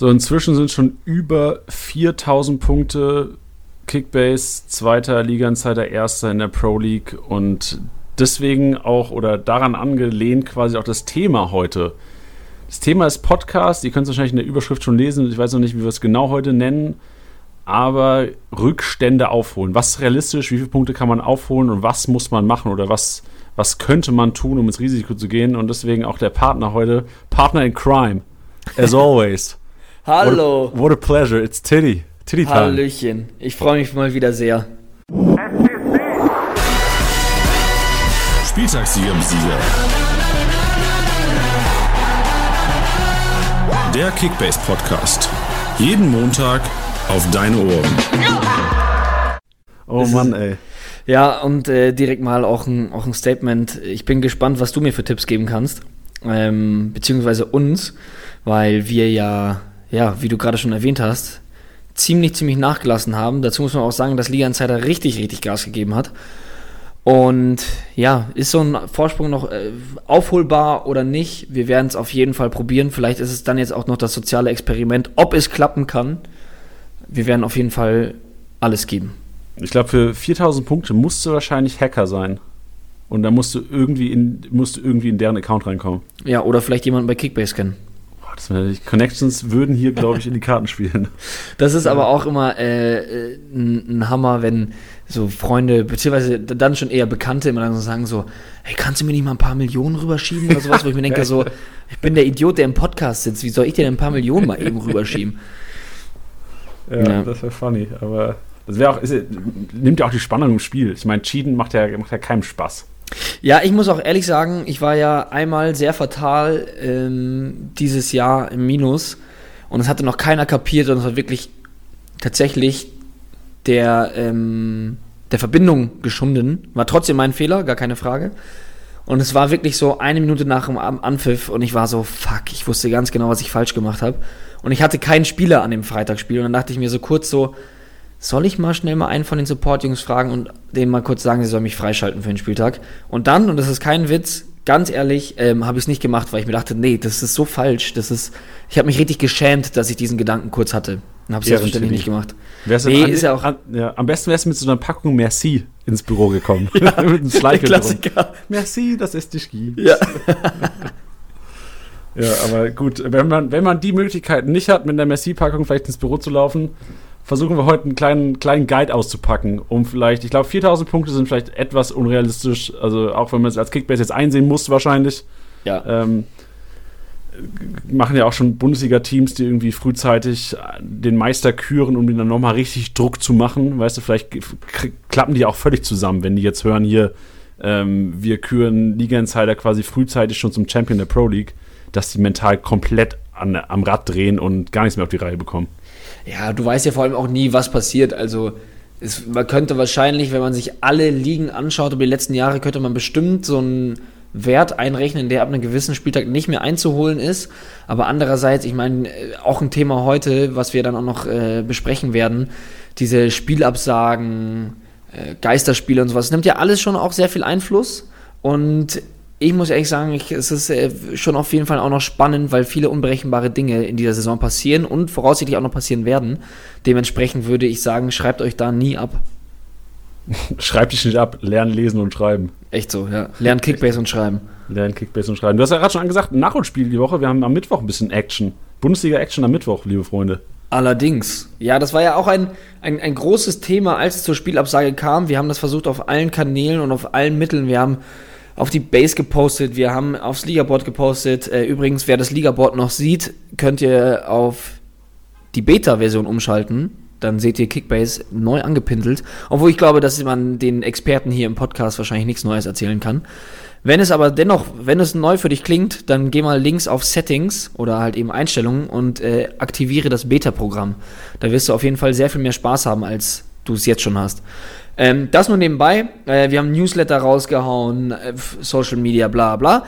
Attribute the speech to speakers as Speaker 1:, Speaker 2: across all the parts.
Speaker 1: So, inzwischen sind schon über 4000 Punkte. Kickbase, zweiter Liga-Insider, erster in der Pro League und deswegen auch oder daran angelehnt quasi auch das Thema heute. Das Thema ist Podcast. Ihr könnt es wahrscheinlich in der Überschrift schon lesen. Ich weiß noch nicht, wie wir es genau heute nennen. Aber Rückstände aufholen. Was ist realistisch? Wie viele Punkte kann man aufholen und was muss man machen oder was, was könnte man tun, um ins Risiko zu gehen? Und deswegen auch der Partner heute. Partner in Crime. As always.
Speaker 2: Hallo.
Speaker 1: What a, what a pleasure. It's Titty. Titty Time.
Speaker 2: Hallöchen. Ich freue mich mal wieder sehr.
Speaker 3: Spieltagssieger im Sieger. Der Kickbase Podcast. Jeden Montag auf deine Ohren.
Speaker 1: Oh Mann, ey.
Speaker 2: Ja, und äh, direkt mal auch ein, auch ein Statement. Ich bin gespannt, was du mir für Tipps geben kannst. Ähm, beziehungsweise uns, weil wir ja, ja, wie du gerade schon erwähnt hast, ziemlich, ziemlich nachgelassen haben. Dazu muss man auch sagen, dass Liga Insider richtig, richtig Gas gegeben hat. Und ja, ist so ein Vorsprung noch äh, aufholbar oder nicht? Wir werden es auf jeden Fall probieren. Vielleicht ist es dann jetzt auch noch das soziale Experiment, ob es klappen kann. Wir werden auf jeden Fall alles geben.
Speaker 1: Ich glaube, für 4000 Punkte musst du wahrscheinlich Hacker sein. Und da musst du irgendwie in, musst du irgendwie in deren Account reinkommen.
Speaker 2: Ja, oder vielleicht jemanden bei Kickbase kennen.
Speaker 1: Das wär, die Connections würden hier, glaube ich, in die Karten spielen.
Speaker 2: Das ist aber auch immer äh, ein, ein Hammer, wenn so Freunde, beziehungsweise dann schon eher Bekannte immer dann so sagen so, hey, kannst du mir nicht mal ein paar Millionen rüberschieben oder sowas, wo ich mir denke so, ich bin der Idiot, der im Podcast sitzt, wie soll ich dir denn ein paar Millionen mal eben rüberschieben?
Speaker 1: Ja,
Speaker 2: Ja.
Speaker 1: das wäre funny. Aber das wäre auch, ist, nimmt ja auch die Spannung im Spiel. Ich meine, Cheaten macht ja, macht ja keinem Spaß.
Speaker 2: Ja, ich muss auch ehrlich sagen, ich war ja einmal sehr fatal ähm, dieses Jahr im Minus und es hatte noch keiner kapiert und es war wirklich tatsächlich der, ähm, der Verbindung geschunden. War trotzdem mein Fehler, gar keine Frage. Und es war wirklich so eine Minute nach dem Anpfiff und ich war so, fuck, ich wusste ganz genau, was ich falsch gemacht habe. Und ich hatte keinen Spieler an dem Freitagsspiel und dann dachte ich mir so kurz so, soll ich mal schnell mal einen von den Support-Jungs fragen und denen mal kurz sagen, sie sollen mich freischalten für den Spieltag? Und dann, und das ist kein Witz, ganz ehrlich, ähm, habe ich es nicht gemacht, weil ich mir dachte, nee, das ist so falsch. Das ist, ich habe mich richtig geschämt, dass ich diesen Gedanken kurz hatte. Und habe es
Speaker 1: Ja,
Speaker 2: selbstverständlich nicht gemacht.
Speaker 1: Wär's
Speaker 2: Nee,
Speaker 1: an,
Speaker 2: ist ja auch-
Speaker 1: An, ja, am besten wärst du mit so einer Packung Merci ins Büro gekommen. mit einem drum.
Speaker 2: Klassiker.
Speaker 1: Merci, dass es dich gibt.
Speaker 2: Ja.
Speaker 1: Ja, aber gut, wenn man, wenn man die Möglichkeit nicht hat, mit einer Merci-Packung vielleicht ins Büro zu laufen, versuchen wir heute einen kleinen, kleinen Guide auszupacken, um vielleicht, ich glaube, 4000 Punkte sind vielleicht etwas unrealistisch, also auch wenn man es als Kickbase jetzt einsehen muss, wahrscheinlich.
Speaker 2: ja.
Speaker 1: Ähm, machen ja auch schon Bundesliga-Teams, die irgendwie frühzeitig den Meister küren, um ihnen dann nochmal richtig Druck zu machen. Weißt du, vielleicht klappen die auch völlig zusammen, wenn die jetzt hören, hier, ähm, wir küren Liga-Insider quasi frühzeitig schon zum Champion der Pro League, dass die mental komplett an, am Rad drehen und gar nichts mehr auf die Reihe bekommen.
Speaker 2: Ja, du weißt ja vor allem auch nie, was passiert. Also es, man könnte wahrscheinlich, wenn man sich alle Ligen anschaut über die letzten Jahre, könnte man bestimmt so einen Wert einrechnen, der ab einem gewissen Spieltag nicht mehr einzuholen ist. Aber andererseits, ich meine, äh, auch ein Thema heute, was wir dann auch noch äh, besprechen werden, diese Spielabsagen, äh, Geisterspiele und sowas, nimmt ja alles schon auch sehr viel Einfluss. Und ich muss ehrlich sagen, ich, es ist äh, schon auf jeden Fall auch noch spannend, weil viele unberechenbare Dinge in dieser Saison passieren und voraussichtlich auch noch passieren werden. Dementsprechend würde ich sagen, schreibt euch da nie ab.
Speaker 1: Schreib dich nicht ab, lernen, lesen und schreiben.
Speaker 2: Echt so, ja. Lernt Kickbase und schreiben.
Speaker 1: Lernen, Kickbase und schreiben. Du hast ja gerade schon angesagt, Nachholspiel die Woche. Wir haben am Mittwoch ein bisschen Action. Bundesliga-Action am Mittwoch, liebe Freunde.
Speaker 2: Allerdings. Ja, das war ja auch ein, ein, ein großes Thema, als es zur Spielabsage kam. Wir haben das versucht auf allen Kanälen und auf allen Mitteln. Wir haben auf die Base gepostet, wir haben aufs Ligaboard gepostet. Äh, übrigens, wer das Ligaboard noch sieht, könnt ihr auf die Beta-Version umschalten. Dann seht ihr Kickbase neu angepindelt. Obwohl ich glaube, dass man den Experten hier im Podcast wahrscheinlich nichts Neues erzählen kann. Wenn es aber dennoch, wenn es neu für dich klingt, dann geh mal links auf Settings oder halt eben Einstellungen und äh, aktiviere das Beta-Programm. Da wirst du auf jeden Fall sehr viel mehr Spaß haben, als du es jetzt schon hast. Ähm, das nur nebenbei. Äh, wir haben Newsletter rausgehauen, äh, Social Media, bla bla.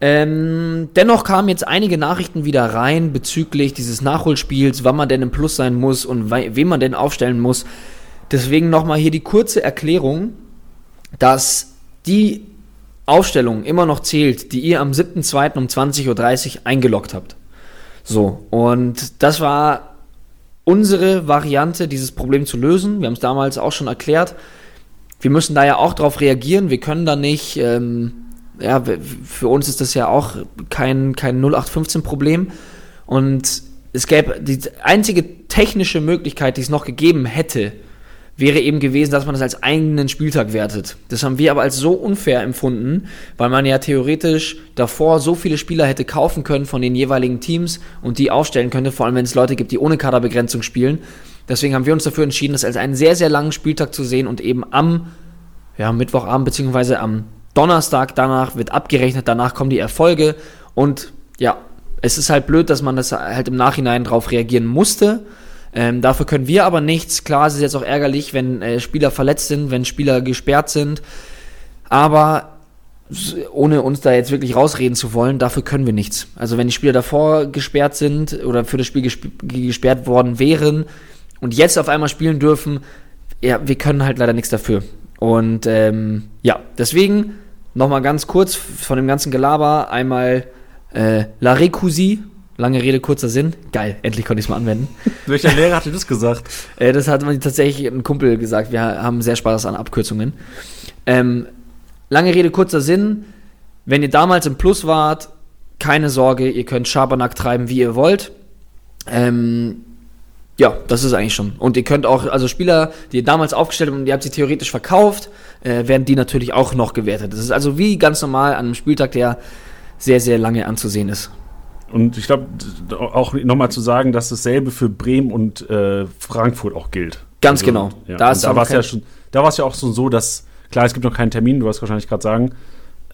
Speaker 2: Ähm, dennoch kamen jetzt einige Nachrichten wieder rein bezüglich dieses Nachholspiels, wann man denn im Plus sein muss und wei- wen man denn aufstellen muss. Deswegen nochmal hier die kurze Erklärung, dass die Aufstellung immer noch zählt, die ihr am 7.2. um 20.30 Uhr eingeloggt habt. So, und das war unsere Variante, dieses Problem zu lösen. Wir haben es damals auch schon erklärt. Wir müssen da ja auch drauf reagieren. Wir können da nicht, ähm, ja, für uns ist das ja auch kein, kein 0815-Problem. Und es gäbe die einzige technische Möglichkeit, die es noch gegeben hätte, wäre eben gewesen, dass man das als eigenen Spieltag wertet. Das haben wir aber als so unfair empfunden, weil man ja theoretisch davor so viele Spieler hätte kaufen können von den jeweiligen Teams und die aufstellen könnte, vor allem wenn es Leute gibt, die ohne Kaderbegrenzung spielen. Deswegen haben wir uns dafür entschieden, das als einen sehr, sehr langen Spieltag zu sehen und eben am ja, Mittwochabend beziehungsweise am Donnerstag danach wird abgerechnet, danach kommen die Erfolge und ja, es ist halt blöd, dass man das halt im Nachhinein drauf reagieren musste. Ähm, dafür können wir aber nichts. Klar, es ist jetzt auch ärgerlich, wenn äh, Spieler verletzt sind, wenn Spieler gesperrt sind. Aber ohne uns da jetzt wirklich rausreden zu wollen, dafür können wir nichts. Also wenn die Spieler davor gesperrt sind oder für das Spiel gesp gesperrt worden wären und jetzt auf einmal spielen dürfen, ja, wir können halt leider nichts dafür. Und ähm, ja, deswegen nochmal ganz kurz von dem ganzen Gelaber einmal äh, La Recousie Lange Rede, kurzer Sinn. Geil, endlich konnte ich es mal anwenden.
Speaker 1: Welcher Lehrer hatte das gesagt?
Speaker 2: Äh, das hat mir tatsächlich ein Kumpel gesagt. Wir haben sehr Spaß an Abkürzungen. Ähm, lange Rede, kurzer Sinn. Wenn ihr damals im Plus wart, keine Sorge, ihr könnt Schabernack treiben, wie ihr wollt. Ähm, ja, das ist eigentlich schon. Und ihr könnt auch, also Spieler, die ihr damals aufgestellt habt und ihr habt sie theoretisch verkauft, äh, werden die natürlich auch noch gewertet. Das ist also wie ganz normal an einem Spieltag, der sehr, sehr lange anzusehen ist.
Speaker 1: Und ich glaube, auch nochmal zu sagen, dass dasselbe für Bremen und äh, Frankfurt auch gilt.
Speaker 2: Ganz also, genau.
Speaker 1: Ja. Da, da war es ja schon, da war es ja auch so, so, dass, klar, es gibt noch keinen Termin, du wirst wahrscheinlich gerade sagen,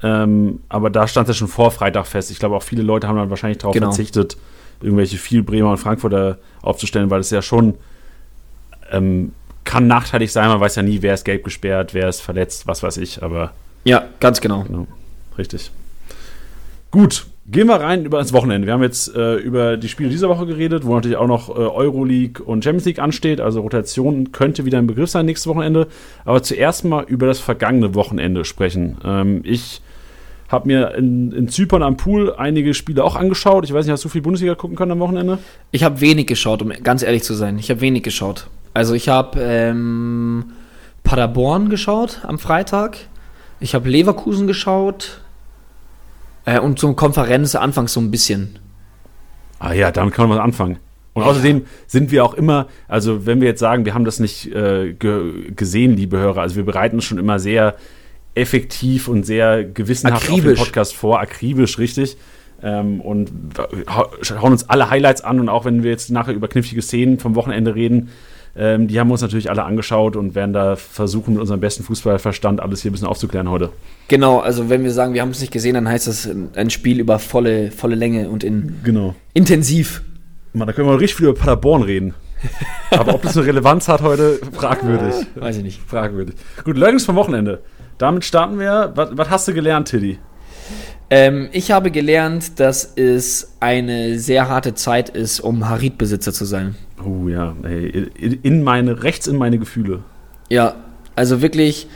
Speaker 1: ähm, aber da stand es ja schon vor Freitag fest. Ich glaube, auch viele Leute haben dann wahrscheinlich darauf genau. verzichtet, irgendwelche viel Bremer und Frankfurter aufzustellen, weil es ja schon ähm, kann nachteilig sein. Man weiß ja nie, wer ist gelb gesperrt, wer ist verletzt, was weiß ich, aber.
Speaker 2: Ja, ganz genau.
Speaker 1: genau. Richtig. Gut, Gehen wir rein über das Wochenende. Wir haben jetzt äh, über die Spiele dieser Woche geredet, wo natürlich auch noch äh, Euroleague und Champions League ansteht. Also Rotation könnte wieder ein Begriff sein nächstes Wochenende. Aber zuerst mal über das vergangene Wochenende sprechen. Ähm, ich habe mir in, in, Zypern am Pool einige Spiele auch angeschaut. Ich weiß nicht, hast du viel Bundesliga gucken können am Wochenende?
Speaker 2: Ich habe wenig geschaut, um ganz ehrlich zu sein. Ich habe wenig geschaut. Also ich habe ähm, Paderborn geschaut am Freitag. Ich habe Leverkusen geschaut. Äh, und so Konferenz anfangs so ein bisschen.
Speaker 1: Ah ja, damit kann man was anfangen. Und außerdem sind wir auch immer, also wenn wir jetzt sagen, wir haben das nicht äh, ge gesehen, liebe Hörer, also wir bereiten uns schon immer sehr effektiv und sehr gewissenhaft akribisch. auf den Podcast vor, akribisch, richtig. Ähm, und hauen uns alle Highlights an und auch wenn wir jetzt nachher über knifflige Szenen vom Wochenende reden, ähm, die haben wir uns natürlich alle angeschaut und werden da versuchen, mit unserem besten Fußballverstand alles hier ein bisschen aufzuklären heute.
Speaker 2: Genau, also wenn wir sagen, wir haben es nicht gesehen, dann heißt das ein Spiel über volle, volle Länge und in
Speaker 1: genau.
Speaker 2: intensiv.
Speaker 1: Man, da können wir richtig viel über Paderborn reden. Aber ob das eine Relevanz hat heute, fragwürdig.
Speaker 2: Weiß ich nicht.
Speaker 1: Fragwürdig. Gut, Learnings vom Wochenende. Damit starten wir. Was, was hast du gelernt, Tiddy?
Speaker 2: Ähm, ich habe gelernt, dass es eine sehr harte Zeit ist, um Harit-Besitzer zu sein.
Speaker 1: Oh ja, ey, in meine, rechts in meine Gefühle.
Speaker 2: Ja, also wirklich,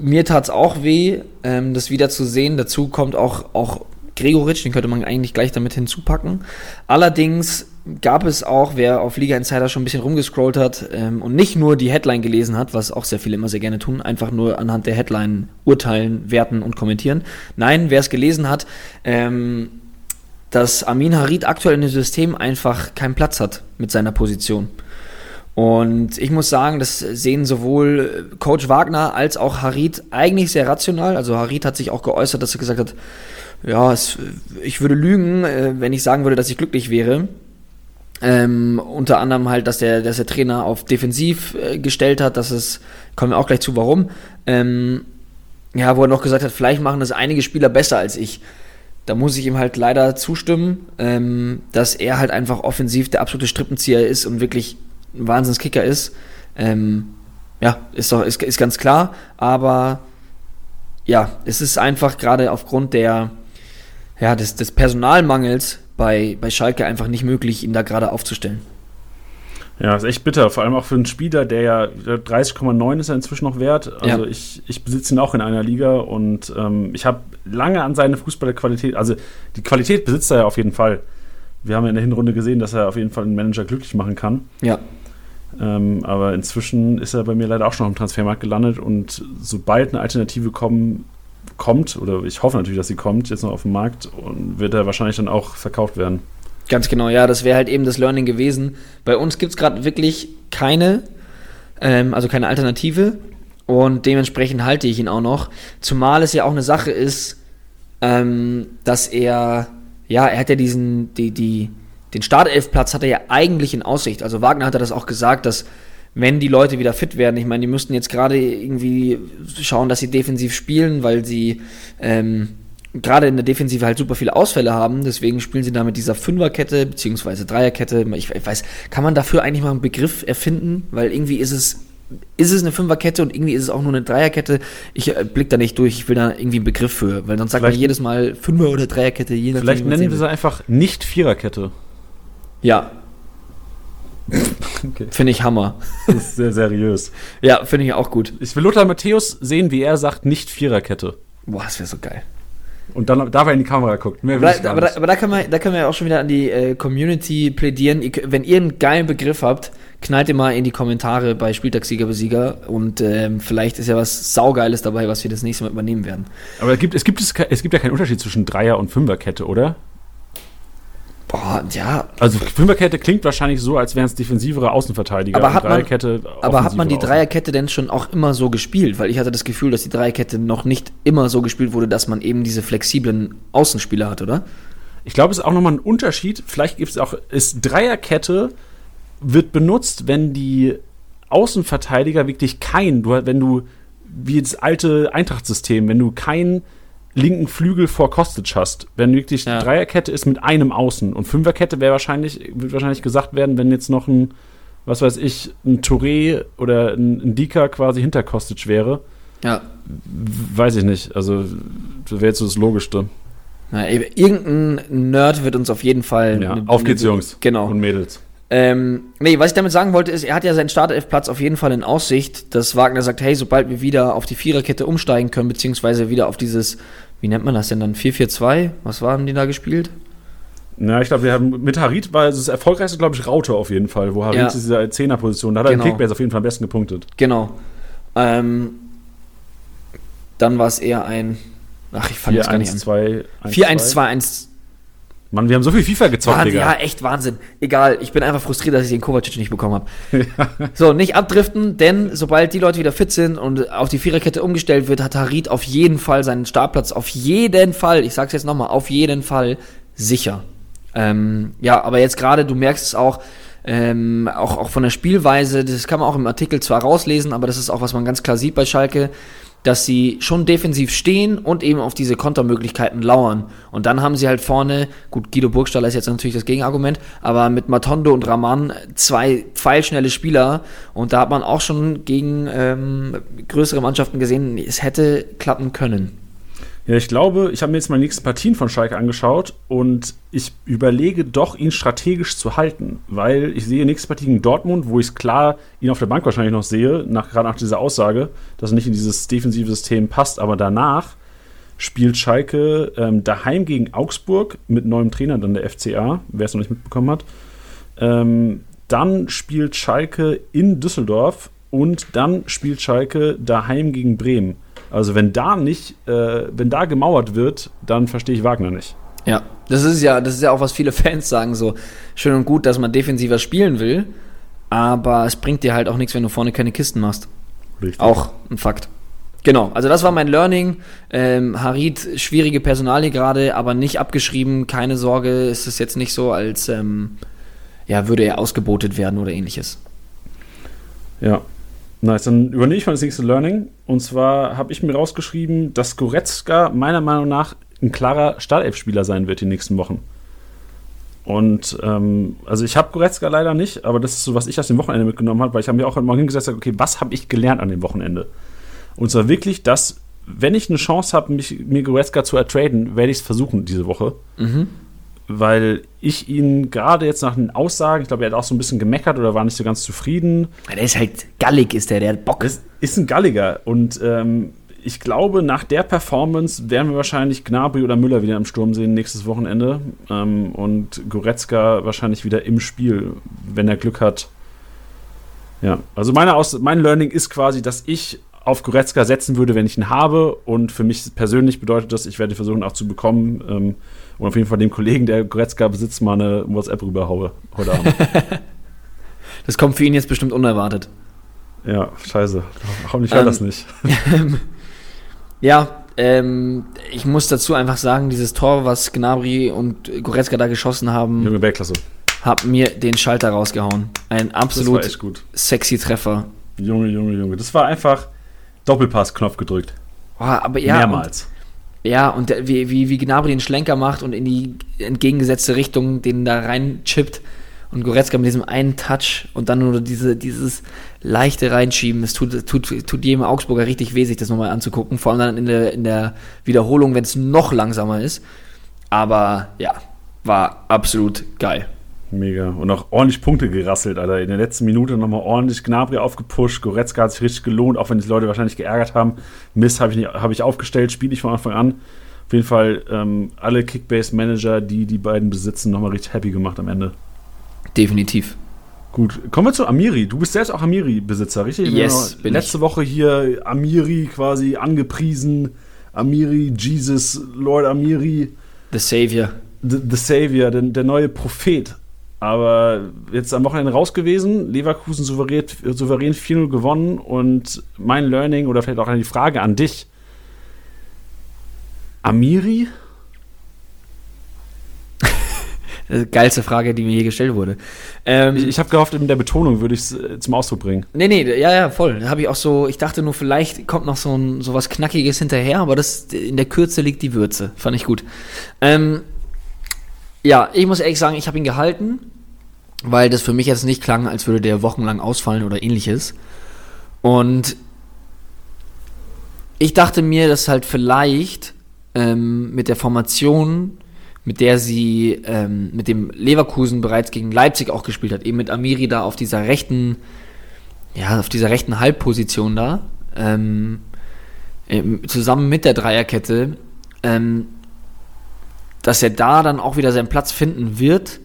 Speaker 2: mir tat es auch weh, ähm, das wieder zu sehen. Dazu kommt auch, auch Gregoritsch, den könnte man eigentlich gleich damit hinzupacken. Allerdings gab es auch, wer auf Liga Insider schon ein bisschen rumgescrollt hat ähm, und nicht nur die Headline gelesen hat, was auch sehr viele immer sehr gerne tun, einfach nur anhand der Headline urteilen, werten und kommentieren. Nein, wer es gelesen hat, ähm, dass Amin Harid aktuell in dem System einfach keinen Platz hat mit seiner Position. Und ich muss sagen, das sehen sowohl Coach Wagner als auch Harid eigentlich sehr rational. Also Harid hat sich auch geäußert, dass er gesagt hat, ja, es, ich würde lügen, äh, wenn ich sagen würde, dass ich glücklich wäre. Ähm, unter anderem halt, dass der, dass der Trainer auf defensiv äh, gestellt hat, dass es, kommen wir auch gleich zu, warum. Ähm, ja, wo er noch gesagt hat, vielleicht machen das einige Spieler besser als ich da muss ich ihm halt leider zustimmen, ähm, dass er halt einfach offensiv der absolute Strippenzieher ist und wirklich ein Wahnsinnskicker ist. Ähm, ja, ist doch, ist, ist ganz klar, aber ja, es ist einfach gerade aufgrund der, ja, des, des Personalmangels bei, bei Schalke einfach nicht möglich, ihn da gerade aufzustellen.
Speaker 1: Ja, ist echt bitter. Vor allem auch für einen Spieler, der ja 30,9 ist er inzwischen noch wert. Also ja. ich, ich besitze ihn auch in einer Liga und ähm, ich habe lange an seine Fußballerqualität, also die Qualität besitzt er ja auf jeden Fall. Wir haben ja in der Hinrunde gesehen, dass er auf jeden Fall einen Manager glücklich machen kann.
Speaker 2: Ja.
Speaker 1: Ähm, aber inzwischen ist er bei mir leider auch schon auf dem Transfermarkt gelandet und sobald eine Alternative kommen, kommt, oder ich hoffe natürlich, dass sie kommt, jetzt noch auf den Markt, und wird er wahrscheinlich dann auch verkauft werden.
Speaker 2: Ganz genau, ja, das wäre halt eben das Learning gewesen. Bei uns gibt es gerade wirklich keine, ähm, also keine Alternative und dementsprechend halte ich ihn auch noch. Zumal es ja auch eine Sache ist, ähm, dass er, ja, er hat ja diesen, die, die, den Startelfplatz hat er ja eigentlich in Aussicht. Also Wagner hat er das auch gesagt, dass wenn die Leute wieder fit werden, ich meine, die müssten jetzt gerade irgendwie schauen, dass sie defensiv spielen, weil sie ähm, gerade in der Defensive halt super viele Ausfälle haben. Deswegen spielen sie da mit dieser Fünferkette beziehungsweise Dreierkette. Ich, ich weiß, kann man dafür eigentlich mal einen Begriff erfinden? Weil irgendwie ist es ist es eine Fünferkette und irgendwie ist es auch nur eine Dreierkette. Ich äh, blick da nicht durch, ich will da irgendwie einen Begriff für, weil sonst sagt
Speaker 1: Vielleicht-
Speaker 2: man jedes Mal Fünfer- oder Dreierkette, je.
Speaker 1: Vielleicht nennen wir sie einfach nicht Viererkette.
Speaker 2: Ja,
Speaker 1: Okay.
Speaker 2: finde ich Hammer.
Speaker 1: Das ist sehr seriös.
Speaker 2: Ja, finde ich auch gut.
Speaker 1: Ich will Lothar Matthäus sehen, wie er sagt, nicht Viererkette.
Speaker 2: Boah, das wäre so geil.
Speaker 1: Und dann darf er in die Kamera guckt. Mehr will
Speaker 2: Aber,
Speaker 1: ich
Speaker 2: da,
Speaker 1: gar
Speaker 2: aber, da,
Speaker 1: nicht.
Speaker 2: aber da, kann man, da können wir ja auch schon wieder an die äh, Community plädieren. Ihr, wenn ihr einen geilen Begriff habt, knallt ihr mal in die Kommentare bei Spieltagssieger Besieger und ähm, vielleicht ist ja was Saugeiles dabei, was wir das nächste Mal übernehmen werden.
Speaker 1: Aber es gibt, es, gibt, es, es gibt ja keinen Unterschied zwischen Dreier- und Fünferkette, oder?
Speaker 2: Boah, ja,
Speaker 1: Also Fünferkette klingt wahrscheinlich so, als wären es defensivere Außenverteidiger.
Speaker 2: Aber hat man- aber hat man die Dreierkette denn schon auch immer so gespielt? Weil ich hatte das Gefühl, dass die Dreierkette noch nicht immer so gespielt wurde, dass man eben diese flexiblen Außenspieler hat, oder?
Speaker 1: Ich glaube, es ist auch nochmal ein Unterschied. Vielleicht gibt es auch, ist Dreierkette wird benutzt, wenn die Außenverteidiger wirklich kein, du, wenn du, wie das alte Eintracht-System, wenn du keinen linken Flügel vor Kostic hast, wenn wirklich
Speaker 2: Ja.
Speaker 1: Dreierkette ist mit einem Außen und Fünferkette wäre wahrscheinlich, wird wahrscheinlich gesagt werden, wenn jetzt noch ein, was weiß ich, ein Touré oder ein, ein Dika quasi hinter Kostic wäre,
Speaker 2: Ja.
Speaker 1: weiß ich nicht. Also, wäre jetzt so das Logischste.
Speaker 2: Na, eben, irgendein Nerd wird uns auf jeden Fall.
Speaker 1: Ja,
Speaker 2: eine-
Speaker 1: auf geht's,
Speaker 2: eine-
Speaker 1: Jungs
Speaker 2: Genau.
Speaker 1: und Mädels.
Speaker 2: Ähm, nee, was ich damit sagen wollte, ist, er hat ja seinen Startelfplatz auf jeden Fall in Aussicht, dass Wagner sagt, hey, sobald wir wieder auf die Viererkette umsteigen können, beziehungsweise wieder auf dieses, wie nennt man das denn dann, 4-4-2? Was waren die da gespielt?
Speaker 1: Ja, ich glaube, wir haben mit Harit war es das erfolgreichste, glaube ich, Raute auf jeden Fall, wo Harit
Speaker 2: Ja.
Speaker 1: ist dieser Zehnerposition, da hat er
Speaker 2: Genau.
Speaker 1: im Kickbase auf jeden Fall am besten gepunktet.
Speaker 2: Genau. Ähm, dann war es eher ein, ach, ich fange jetzt gar nicht an.
Speaker 1: 2
Speaker 2: 4-1-2-1.
Speaker 1: Mann, wir haben so viel FIFA gezockt,
Speaker 2: Wahnsinn,
Speaker 1: Digga.
Speaker 2: ja, echt Wahnsinn. Egal, ich bin einfach frustriert, dass ich den Kovacic nicht bekommen habe. So, nicht abdriften, denn sobald die Leute wieder fit sind und auf die Viererkette umgestellt wird, hat Harit auf jeden Fall seinen Startplatz, auf jeden Fall, ich sag's jetzt nochmal, auf jeden Fall sicher. Ähm, ja, aber jetzt gerade, du merkst es auch, ähm, auch, auch von der Spielweise, das kann man auch im Artikel zwar rauslesen, aber das ist auch, was man ganz klar sieht bei Schalke, dass sie schon defensiv stehen und eben auf diese Kontermöglichkeiten lauern. Und dann haben sie halt vorne, gut, Guido Burgstaller ist jetzt natürlich das Gegenargument, aber mit Matondo und Raman zwei pfeilschnelle Spieler und da hat man auch schon gegen ähm, größere Mannschaften gesehen, es hätte klappen können.
Speaker 1: Ja, ich glaube, ich habe mir jetzt mal die nächsten Partien von Schalke angeschaut und ich überlege doch, ihn strategisch zu halten, weil ich sehe nächste Partie gegen Dortmund, wo ich klar ihn auf der Bank wahrscheinlich noch sehe, nach, gerade nach dieser Aussage, dass er nicht in dieses defensive System passt, aber danach spielt Schalke ähm, daheim gegen Augsburg mit neuem Trainer, dann der FCA, wer es noch nicht mitbekommen hat. Ähm, dann spielt Schalke in Düsseldorf und dann spielt Schalke daheim gegen Bremen. Also wenn da nicht, äh, wenn da gemauert wird, dann verstehe ich Wagner nicht.
Speaker 2: Ja, das ist ja, das ist ja auch, was viele Fans sagen, so schön und gut, dass man defensiver spielen will, aber es bringt dir halt auch nichts, wenn du vorne keine Kisten machst.
Speaker 1: Richtig.
Speaker 2: Auch ein Fakt. Genau, also das war mein Learning. Ähm, Harid, schwierige Personalie gerade, aber nicht abgeschrieben, keine Sorge, ist es jetzt nicht so, als ähm, ja, würde er ausgebotet werden oder ähnliches.
Speaker 1: Ja. Nice, dann übernehme ich mal das nächste Learning. Und zwar habe ich mir rausgeschrieben, dass Goretzka meiner Meinung nach ein klarer Startelf-Spieler sein wird die nächsten Wochen. Und ähm, also ich habe Goretzka leider nicht, aber das ist so, was ich aus dem Wochenende mitgenommen habe, weil ich habe mir auch heute Morgen hingesetzt und okay, was habe ich gelernt an dem Wochenende? Und zwar wirklich, dass, wenn ich eine Chance habe, mir Goretzka zu ertraden, werde ich es versuchen diese Woche. Weil ich ihn gerade jetzt nach den Aussagen, ich glaube, er hat auch so ein bisschen gemeckert oder war nicht so ganz zufrieden.
Speaker 2: Der ist halt gallig, ist der, der hat Bock.
Speaker 1: Das ist ein Galliger und ähm, ich glaube, nach der Performance werden wir wahrscheinlich Gnabry oder Müller wieder im Sturm sehen nächstes Wochenende. Ähm, und Goretzka wahrscheinlich wieder im Spiel, wenn er Glück hat. Ja, also meine Aus mein Learning ist quasi, dass ich auf Goretzka setzen würde, wenn ich ihn habe. Und für mich persönlich bedeutet das, ich werde versuchen auch zu bekommen. Ähm, und auf jeden Fall dem Kollegen, der Goretzka besitzt, mal eine WhatsApp rüberhaue heute Abend.
Speaker 2: das kommt für ihn jetzt bestimmt unerwartet.
Speaker 1: Ja, scheiße. Hoffentlich hört ähm, das nicht.
Speaker 2: ja, ähm, ich muss dazu einfach sagen, dieses Tor, was Gnabry und Goretzka da geschossen haben,
Speaker 1: Junge Weltklasse.
Speaker 2: hat mir den Schalter rausgehauen. Ein absolut sexy Treffer.
Speaker 1: Junge, Junge, Junge. Das war einfach Doppelpass-Knopf gedrückt.
Speaker 2: Oh, aber ja,
Speaker 1: Mehrmals.
Speaker 2: Und, ja, und der, wie, wie, wie Gnabry den Schlenker macht und in die entgegengesetzte Richtung den da rein chippt und Goretzka mit diesem einen Touch und dann nur diese, dieses leichte Reinschieben, es tut, tut, tut jedem Augsburger richtig weh, sich das nochmal anzugucken. Vor allem dann in der, in der Wiederholung, wenn es noch langsamer ist. Aber ja, war absolut geil.
Speaker 1: Mega. Und auch ordentlich Punkte gerasselt, Alter. In der letzten Minute nochmal ordentlich Gnabry aufgepusht. Goretzka hat sich richtig gelohnt, auch wenn die Leute wahrscheinlich geärgert haben. Mist, habe ich, hab ich aufgestellt, spiele ich von Anfang an. Auf jeden Fall ähm, alle Kickbase-Manager, die die beiden besitzen, nochmal richtig happy gemacht am Ende.
Speaker 2: Definitiv.
Speaker 1: Gut, kommen wir zu Amiri. Du bist selbst auch Amiri-Besitzer, richtig?
Speaker 2: Yes,
Speaker 1: bin Letzte ich. Woche hier Amiri quasi angepriesen. Amiri, Jesus, Lord Amiri.
Speaker 2: The Savior.
Speaker 1: The, the Savior, der, der neue Prophet. Aber jetzt am Wochenende raus gewesen, Leverkusen souverän, souverän 4-0 gewonnen und mein Learning oder vielleicht auch eine Frage an dich. Amiri
Speaker 2: geilste Frage, die mir je gestellt wurde.
Speaker 1: Ähm, ich ich habe gehofft, in der Betonung würde ich es äh, zum Ausdruck bringen.
Speaker 2: Nee, nee, ja, ja, voll. Habe ich auch so, ich dachte nur, vielleicht kommt noch so, ein, so was Knackiges hinterher, aber das in der Kürze liegt die Würze. Fand ich gut. Ähm, ja, ich muss ehrlich sagen, ich habe ihn gehalten, weil das für mich jetzt nicht klang, als würde der wochenlang ausfallen oder ähnliches. Und ich dachte mir, dass halt vielleicht ähm, mit der Formation mit der sie ähm, mit dem Leverkusen bereits gegen Leipzig auch gespielt hat, eben mit Amiri da auf dieser rechten, ja, auf dieser rechten Halbposition da, ähm, zusammen mit der Dreierkette, ähm, dass er da dann auch wieder seinen Platz finden wird.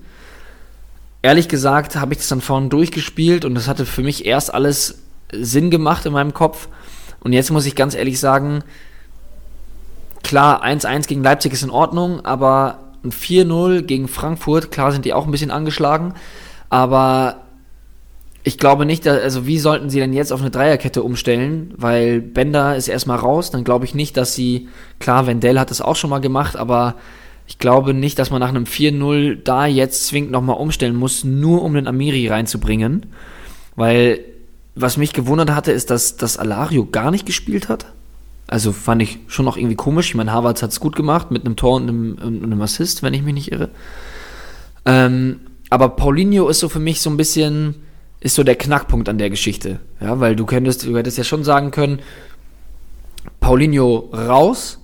Speaker 2: Ehrlich gesagt habe ich das dann vorne durchgespielt und das hatte für mich erst alles Sinn gemacht in meinem Kopf. Und jetzt muss ich ganz ehrlich sagen, klar, 1-1 gegen Leipzig ist in Ordnung, aber ein 4-0 gegen Frankfurt, klar sind die auch ein bisschen angeschlagen, aber ich glaube nicht, dass, also wie sollten sie denn jetzt auf eine Dreierkette umstellen? Weil Bender ist erstmal raus, dann glaube ich nicht, dass sie, klar, Wendell hat das auch schon mal gemacht, aber ich glaube nicht, dass man nach einem 4-0 da jetzt zwingend nochmal umstellen muss, nur um den Amiri reinzubringen. Weil was mich gewundert hatte, ist, dass, dass Alario gar nicht gespielt hat. Also fand ich schon noch irgendwie komisch. Ich meine, Harvards hat es gut gemacht mit einem Tor und einem, und einem, Assist, wenn ich mich nicht irre. Ähm, aber Paulinho ist so für mich so ein bisschen, ist so der Knackpunkt an der Geschichte. Ja, weil du könntest, du hättest ja schon sagen können, Paulinho raus,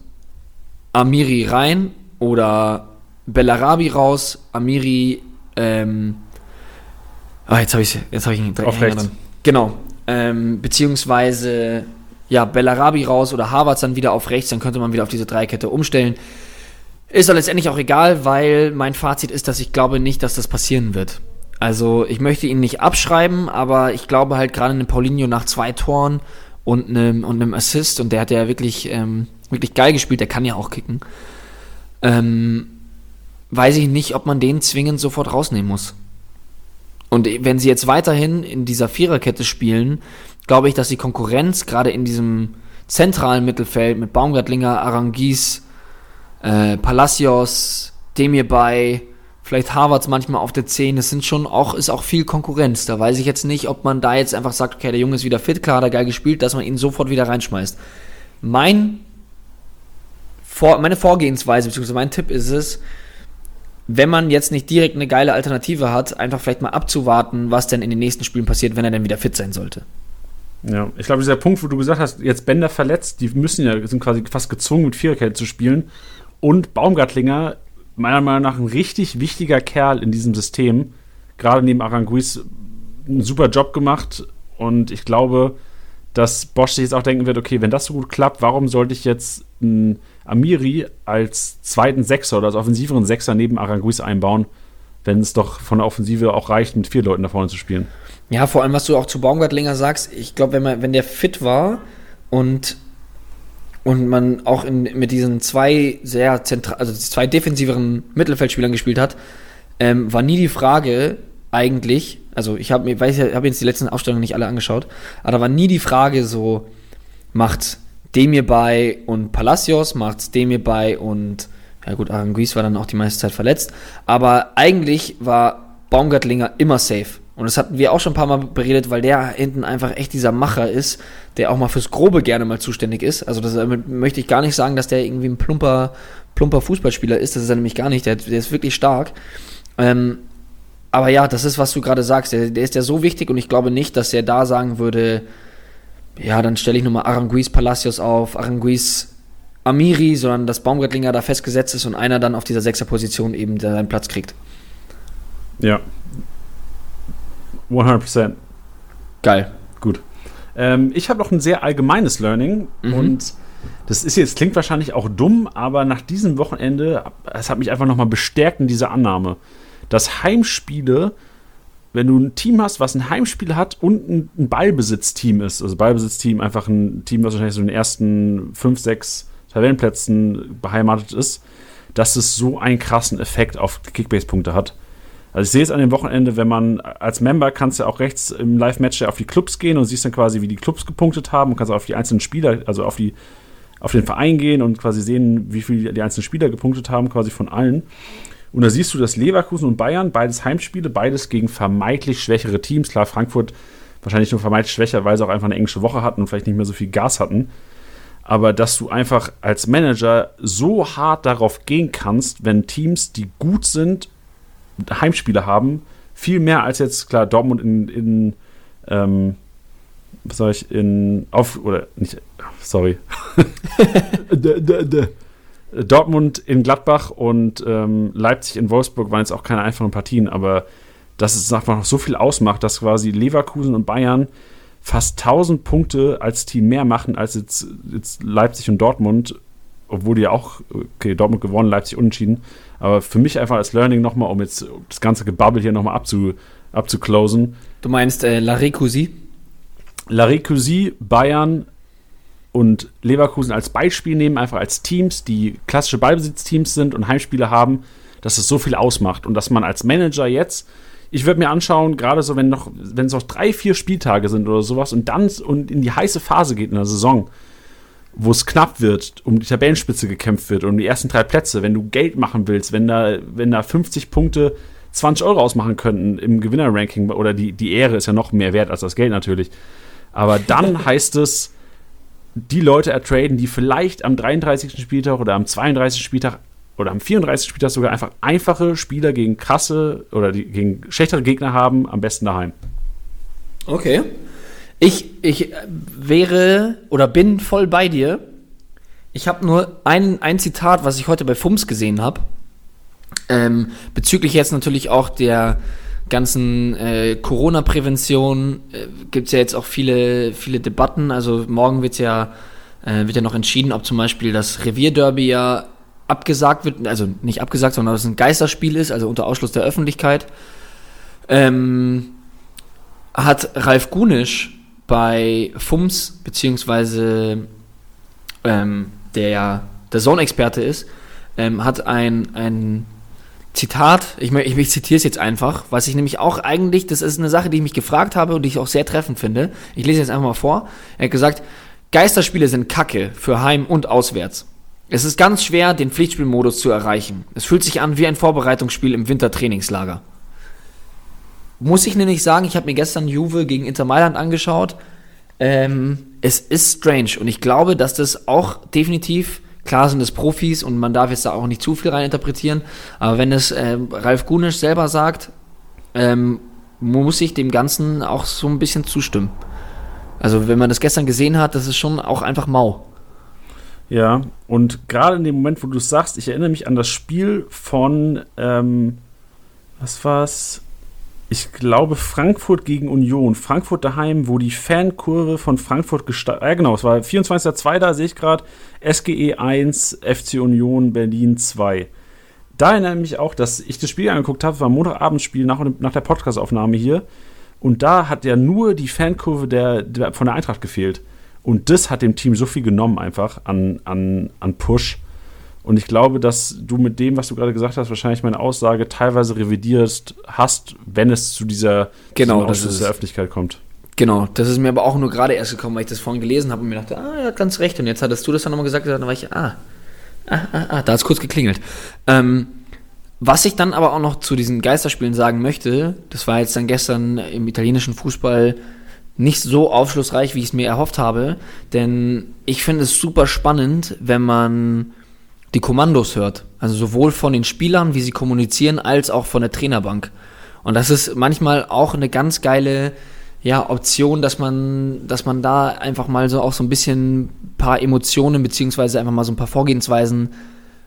Speaker 2: Amiri rein oder Bellarabi raus, Amiri, ähm, ah, jetzt habe ich jetzt habe ich ihn
Speaker 1: direkt rechts.
Speaker 2: Genau. Ähm, beziehungsweise ja, Bellarabi raus oder Harvards dann wieder auf rechts, dann könnte man wieder auf diese Dreikette umstellen. Ist doch letztendlich auch egal, weil mein Fazit ist, dass ich glaube nicht, dass das passieren wird. Also ich möchte ihn nicht abschreiben, aber ich glaube halt gerade in Paulinho nach zwei Toren und einem, und einem Assist, und der hat ja wirklich, ähm, wirklich geil gespielt, der kann ja auch kicken, ähm, weiß ich nicht, ob man den zwingend sofort rausnehmen muss. Und wenn sie jetzt weiterhin in dieser Viererkette spielen, glaube ich, dass die Konkurrenz gerade in diesem zentralen Mittelfeld mit Baumgartlinger, Arangis, äh, Palacios, Demir bei, vielleicht Harvards manchmal auf der 10, das sind schon auch, ist auch viel Konkurrenz. Da weiß ich jetzt nicht, ob man da jetzt einfach sagt, okay, der Junge ist wieder fit, klar, hat er geil gespielt, dass man ihn sofort wieder reinschmeißt. Mein Vor meine Vorgehensweise, beziehungsweise mein Tipp ist es, wenn man jetzt nicht direkt eine geile Alternative hat, einfach vielleicht mal abzuwarten, was denn in den nächsten Spielen passiert, wenn er dann wieder fit sein sollte.
Speaker 1: Ja, ich glaube, dieser Punkt, wo du gesagt hast, jetzt Bender verletzt, die müssen ja, sind quasi fast gezwungen, mit Viererkette zu spielen. Und Baumgartlinger, meiner Meinung nach, ein richtig wichtiger Kerl in diesem System. Gerade neben Aranguiz einen super Job gemacht. Und ich glaube, dass Bosch sich jetzt auch denken wird, okay, wenn das so gut klappt, warum sollte ich jetzt einen Amiri als zweiten Sechser oder als offensiveren Sechser neben Aranguiz einbauen, wenn es doch von der Offensive auch reicht, mit vier Leuten da vorne zu spielen?
Speaker 2: Ja, vor allem, was du auch zu Baumgartlinger sagst, ich glaube, wenn, wenn der fit war und, und man auch in, mit diesen zwei sehr zentral, also zwei defensiveren Mittelfeldspielern gespielt hat, ähm, war nie die Frage eigentlich, also ich habe mir, weiß ich habe jetzt die letzten Aufstellungen nicht alle angeschaut, aber da war nie die Frage so, macht Demir bei und Palacios, macht Demir bei und ja gut, Aranguiz war dann auch die meiste Zeit verletzt, aber eigentlich war Baumgartlinger immer safe. Und das hatten wir auch schon ein paar Mal beredet, weil der hinten einfach echt dieser Macher ist, der auch mal fürs Grobe gerne mal zuständig ist. Also damit möchte ich gar nicht sagen, dass der irgendwie ein plumper, plumper Fußballspieler ist. Das ist er nämlich gar nicht. Der, der ist wirklich stark. Ähm, aber ja, das ist, was du gerade sagst. Der, der, ist ja so wichtig und ich glaube nicht, dass er da sagen würde, ja, dann stelle ich nochmal Aranguiz Palacios auf, Aranguiz Amiri, sondern dass Baumgartlinger da festgesetzt ist und einer dann auf dieser Sechserposition eben seinen Platz kriegt.
Speaker 1: Ja, 100%.
Speaker 2: Geil.
Speaker 1: Gut. Ähm, ich habe noch ein sehr allgemeines Learning mhm. und das ist jetzt, klingt wahrscheinlich auch dumm, aber nach diesem Wochenende, es hat mich einfach nochmal bestärkt in dieser Annahme, dass Heimspiele, wenn du ein Team hast, was ein Heimspiel hat und ein, ein Ballbesitzteam ist, also Ballbesitzteam einfach ein Team, was wahrscheinlich so in den ersten fünf, sechs Tabellenplätzen beheimatet ist, dass es so einen krassen Effekt auf Kickbase-Punkte hat. Also ich sehe es an dem Wochenende, wenn man als Member kannst ja auch rechts im Live-Match auf die Clubs gehen und siehst dann quasi, wie die Clubs gepunktet haben und kannst auf die einzelnen Spieler, also auf die auf den Verein gehen und quasi sehen, wie viel die einzelnen Spieler gepunktet haben, quasi von allen. Und da siehst du, dass Leverkusen und Bayern, beides Heimspiele, beides gegen vermeintlich schwächere Teams. Klar, Frankfurt wahrscheinlich nur vermeintlich schwächer, weil sie auch einfach eine englische Woche hatten und vielleicht nicht mehr so viel Gas hatten. Aber dass du einfach als Manager so hart darauf gehen kannst, wenn Teams, die gut sind Heimspiele haben. Viel mehr als jetzt, klar, Dortmund in, in ähm, was soll ich, in, auf, oder nicht, sorry. Dortmund in Gladbach und ähm, Leipzig in Wolfsburg waren jetzt auch keine einfachen Partien, aber dass es einfach noch so viel ausmacht, dass quasi Leverkusen und Bayern fast 1000 Punkte als Team mehr machen als jetzt, jetzt Leipzig und Dortmund, obwohl die ja auch, okay, Dortmund gewonnen, Leipzig unentschieden, aber für mich einfach als Learning nochmal, um jetzt das ganze Gebabbel hier nochmal abzu, abzuclosen.
Speaker 2: Du meinst äh, La Récousie?
Speaker 1: La Récousie, Bayern und Leverkusen als Beispiel nehmen, einfach als Teams, die klassische Ballbesitzteams sind und Heimspiele haben, dass es so viel ausmacht und dass man als Manager jetzt ich würde mir anschauen, gerade so, wenn noch, wenn es noch drei, vier Spieltage sind oder sowas und dann und in die heiße Phase geht in der Saison, wo es knapp wird, um die Tabellenspitze gekämpft wird, um die ersten drei Plätze, wenn du Geld machen willst, wenn da, wenn da 50 Punkte 20 Euro ausmachen könnten im Gewinnerranking oder die, die Ehre ist ja noch mehr wert als das Geld natürlich. Aber dann heißt es, die Leute ertraden, die vielleicht am 33. Spieltag oder am 32. Spieltag oder am 34. Spieltag sogar einfach einfache Spieler gegen krasse oder die, gegen schlechtere Gegner haben, am besten daheim.
Speaker 2: Okay. Ich, ich wäre oder bin voll bei dir. Ich habe nur ein, ein Zitat, was ich heute bei FUMS gesehen habe. Ähm, bezüglich jetzt natürlich auch der ganzen äh, Corona-Prävention äh, gibt es ja jetzt auch viele, viele Debatten. Also morgen wird's ja, äh, wird ja noch entschieden, ob zum Beispiel das Revierderby ja abgesagt wird, also nicht abgesagt, sondern dass es ein Geisterspiel ist, also unter Ausschluss der Öffentlichkeit. Ähm, hat Ralf Gunisch bei FUMS, beziehungsweise ähm, der der Zone-Experte ist, ähm, hat ein, ein Zitat, ich, ich, ich zitiere es jetzt einfach, was ich nämlich auch eigentlich, das ist eine Sache, die ich mich gefragt habe und die ich auch sehr treffend finde. Ich lese jetzt einfach mal vor. Er hat gesagt, Geisterspiele sind Kacke für Heim und Auswärts. Es ist ganz schwer, den Pflichtspielmodus zu erreichen. Es fühlt sich an wie ein Vorbereitungsspiel im Wintertrainingslager muss ich nämlich sagen, ich habe mir gestern Juve gegen Inter Mailand angeschaut. Ähm, es ist strange und ich glaube, dass das auch definitiv, klar sind es Profis und man darf jetzt da auch nicht zu viel reininterpretieren, aber wenn es äh, Ralf Gunisch selber sagt, ähm, muss ich dem Ganzen auch so ein bisschen zustimmen. Also wenn man das gestern gesehen hat, das ist schon auch einfach mau.
Speaker 1: Ja, und gerade in dem Moment, wo du es sagst, ich erinnere mich an das Spiel von, ähm, was war's? Ich glaube, Frankfurt gegen Union. Frankfurt daheim, wo die Fankurve von Frankfurt gestartet. Ja, genau, es war 24.02. sehe ich gerade. SGE 1, FC Union Berlin 2. Da erinnere ich mich auch, dass ich das Spiel angeguckt habe, war Montagabendspiel nach, nach der Podcastaufnahme hier. Und da hat ja nur die Fankurve der, der, von der Eintracht gefehlt. Und das hat dem Team so viel genommen, einfach an, an, an Push. Und ich glaube, dass du mit dem, was du gerade gesagt hast, wahrscheinlich meine Aussage teilweise revidierst hast, wenn es zu dieser
Speaker 2: genau,
Speaker 1: ist der Öffentlichkeit kommt.
Speaker 2: Genau, das ist mir aber auch nur gerade erst gekommen, weil ich das vorhin gelesen habe und mir dachte, ah, er hat ganz recht. Und jetzt hattest du das dann nochmal gesagt, dann war ich, ah, ah, ah, ah da hat es kurz geklingelt. Ähm, was ich dann aber auch noch zu diesen Geisterspielen sagen möchte, das war jetzt dann gestern im italienischen Fußball nicht so aufschlussreich, wie ich es mir erhofft habe, denn ich finde es super spannend, wenn man die Kommandos hört. Also sowohl von den Spielern, wie sie kommunizieren, als auch von der Trainerbank. Und das ist manchmal auch eine ganz geile ja, Option, dass man, dass man da einfach mal so auch so ein bisschen ein paar Emotionen beziehungsweise einfach mal so ein paar Vorgehensweisen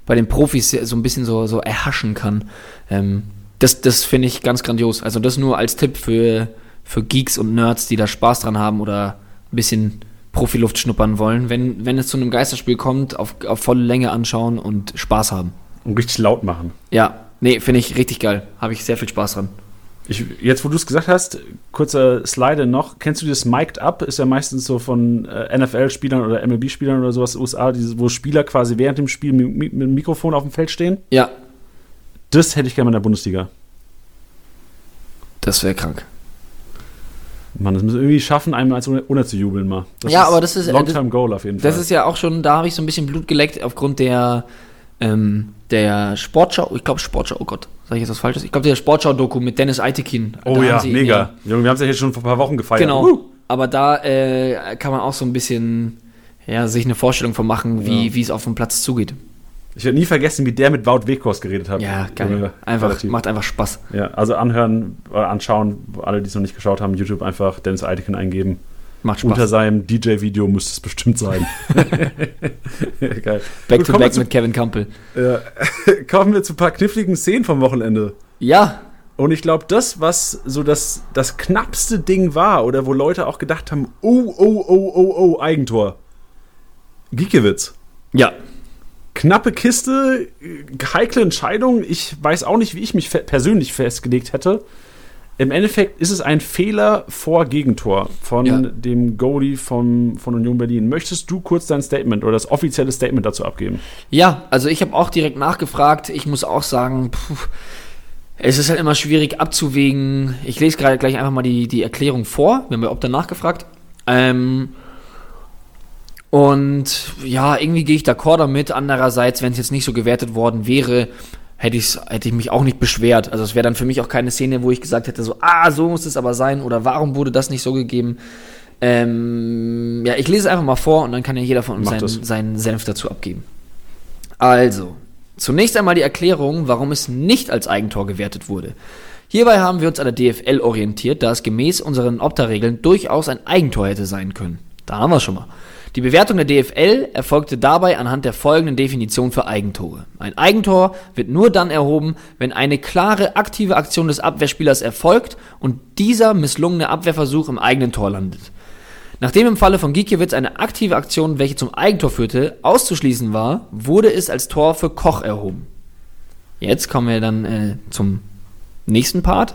Speaker 2: bei den Profis so ein bisschen so, so erhaschen kann. Ähm, das das finde ich ganz grandios. Also das nur als Tipp für, für Geeks und Nerds, die da Spaß dran haben oder ein bisschen Profiluft schnuppern wollen, wenn, wenn es zu einem Geisterspiel kommt, auf, auf volle Länge anschauen und Spaß haben.
Speaker 1: Und richtig laut machen.
Speaker 2: Ja, nee, finde ich richtig geil. Habe ich sehr viel Spaß dran.
Speaker 1: Ich, jetzt, wo du es gesagt hast, kurzer Slide noch. Kennst du das Mic'd Up? Ist ja meistens so von äh, NFL-Spielern oder MLB-Spielern oder sowas, USA, dieses, wo Spieler quasi während dem Spiel mit, mit dem Mikrofon auf dem Feld stehen.
Speaker 2: Ja.
Speaker 1: Das hätte ich gerne in der Bundesliga.
Speaker 2: Das wäre krank.
Speaker 1: Man, das müssen wir irgendwie schaffen, einmal als ohne, ohne zu jubeln mal.
Speaker 2: Das ja, aber das ist
Speaker 1: Long-Term Goal auf jeden
Speaker 2: Fall. Das ist ja auch schon, da habe ich so ein bisschen Blut geleckt aufgrund der ähm, der Sportschau, ich glaube Sportschau, oh Gott, sage ich jetzt was Falsches? Ich glaube der Sportschau-Doku mit Dennis Eitekin.
Speaker 1: Oh ja, mega. Ja, wir haben es ja jetzt schon vor ein paar Wochen gefeiert.
Speaker 2: Genau. Uh. Aber da äh, kann man auch so ein bisschen ja, sich eine Vorstellung von machen, wie ja. es auf dem Platz zugeht.
Speaker 1: Ich werde nie vergessen, wie der mit Wout Weghorst geredet hat.
Speaker 2: Ja, geil. Einfach, macht einfach Spaß.
Speaker 1: Ja, also anhören oder anschauen, alle, die es noch nicht geschaut haben, YouTube einfach Dennis Eitekin eingeben.
Speaker 2: Macht Spaß.
Speaker 1: Unter seinem DJ-Video müsste es bestimmt sein.
Speaker 2: Geil. Back Gut, to back zu, mit Kevin Campbell.
Speaker 1: Ja. kommen wir zu ein paar kniffligen Szenen vom Wochenende.
Speaker 2: Ja.
Speaker 1: Und ich glaube, das, was so das, das knappste Ding war, oder wo Leute auch gedacht haben, oh, oh, oh, oh, oh, Eigentor. Giekewitz.
Speaker 2: Ja.
Speaker 1: Knappe Kiste, heikle Entscheidung. Ich weiß auch nicht, wie ich mich persönlich festgelegt hätte im Endeffekt ist es ein Fehler vor Gegentor von ja. dem Goalie von, von Union Berlin. Möchtest du kurz dein Statement oder das offizielle Statement dazu abgeben?
Speaker 2: Ja, also ich habe auch direkt nachgefragt. Ich muss auch sagen, puh, es ist halt immer schwierig abzuwägen. Ich lese gerade gleich einfach mal die, die Erklärung vor. Wir haben ja ob danach gefragt. Ähm, und ja, irgendwie gehe ich d'accord damit. Andererseits, wenn es jetzt nicht so gewertet worden wäre, hätte, hätte ich mich auch nicht beschwert. Also es wäre dann für mich auch keine Szene, wo ich gesagt hätte, so, ah, so muss es aber sein oder warum wurde das nicht so gegeben. Ähm, ja, ich lese es einfach mal vor und dann kann ja jeder von uns seinen, seinen Senf dazu abgeben. Also, zunächst einmal die Erklärung, warum es nicht als Eigentor gewertet wurde. Hierbei haben wir uns an der DFL orientiert, da es gemäß unseren Opta-Regeln durchaus ein Eigentor hätte sein können. Da haben wir es schon mal. Die Bewertung der DFL erfolgte dabei anhand der folgenden Definition für Eigentore. Ein Eigentor wird nur dann erhoben, wenn eine klare aktive Aktion des Abwehrspielers erfolgt und dieser misslungene Abwehrversuch im eigenen Tor landet. Nachdem im Falle von Gikiewicz eine aktive Aktion, welche zum Eigentor führte, auszuschließen war, wurde es als Tor für Koch erhoben. Jetzt kommen wir dann äh, zum nächsten Part.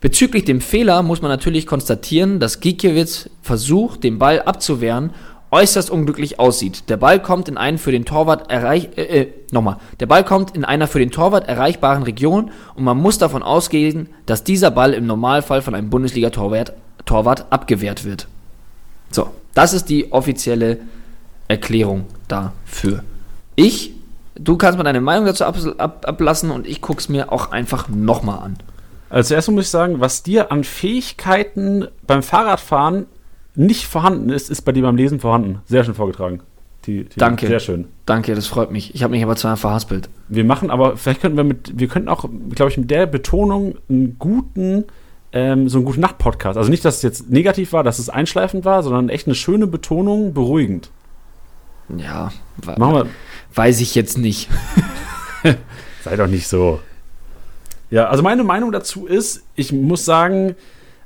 Speaker 2: Bezüglich dem Fehler muss man natürlich konstatieren, dass Gikiewicz versucht, den Ball abzuwehren äußerst unglücklich aussieht. Der Ball kommt in einen für den Torwart erreich äh, äh, nochmal. Der Ball kommt in einer für den Torwart erreichbaren Region und man muss davon ausgehen, dass dieser Ball im Normalfall von einem Bundesliga-Torwart Torwart abgewehrt wird. So, das ist die offizielle Erklärung dafür. Ich, du kannst mal deine Meinung dazu ab, ab, ablassen und ich gucke es mir auch einfach nochmal an.
Speaker 1: Als erstes muss ich sagen, was dir an Fähigkeiten beim Fahrradfahren nicht vorhanden ist, ist bei dir beim Lesen vorhanden. Sehr schön vorgetragen.
Speaker 2: Die, die Danke. Sehr schön. Danke, das freut mich. Ich habe mich aber zweimal verhaspelt.
Speaker 1: Wir machen aber, vielleicht könnten wir mit, wir könnten auch, glaube ich, mit der Betonung einen guten, ähm, so einen guten Nacht-Podcast. Also nicht, dass es jetzt negativ war, dass es einschleifend war, sondern echt eine schöne Betonung, beruhigend.
Speaker 2: Ja, machen wir. weiß ich jetzt nicht.
Speaker 1: Sei doch nicht so. Ja, also meine Meinung dazu ist, ich muss sagen,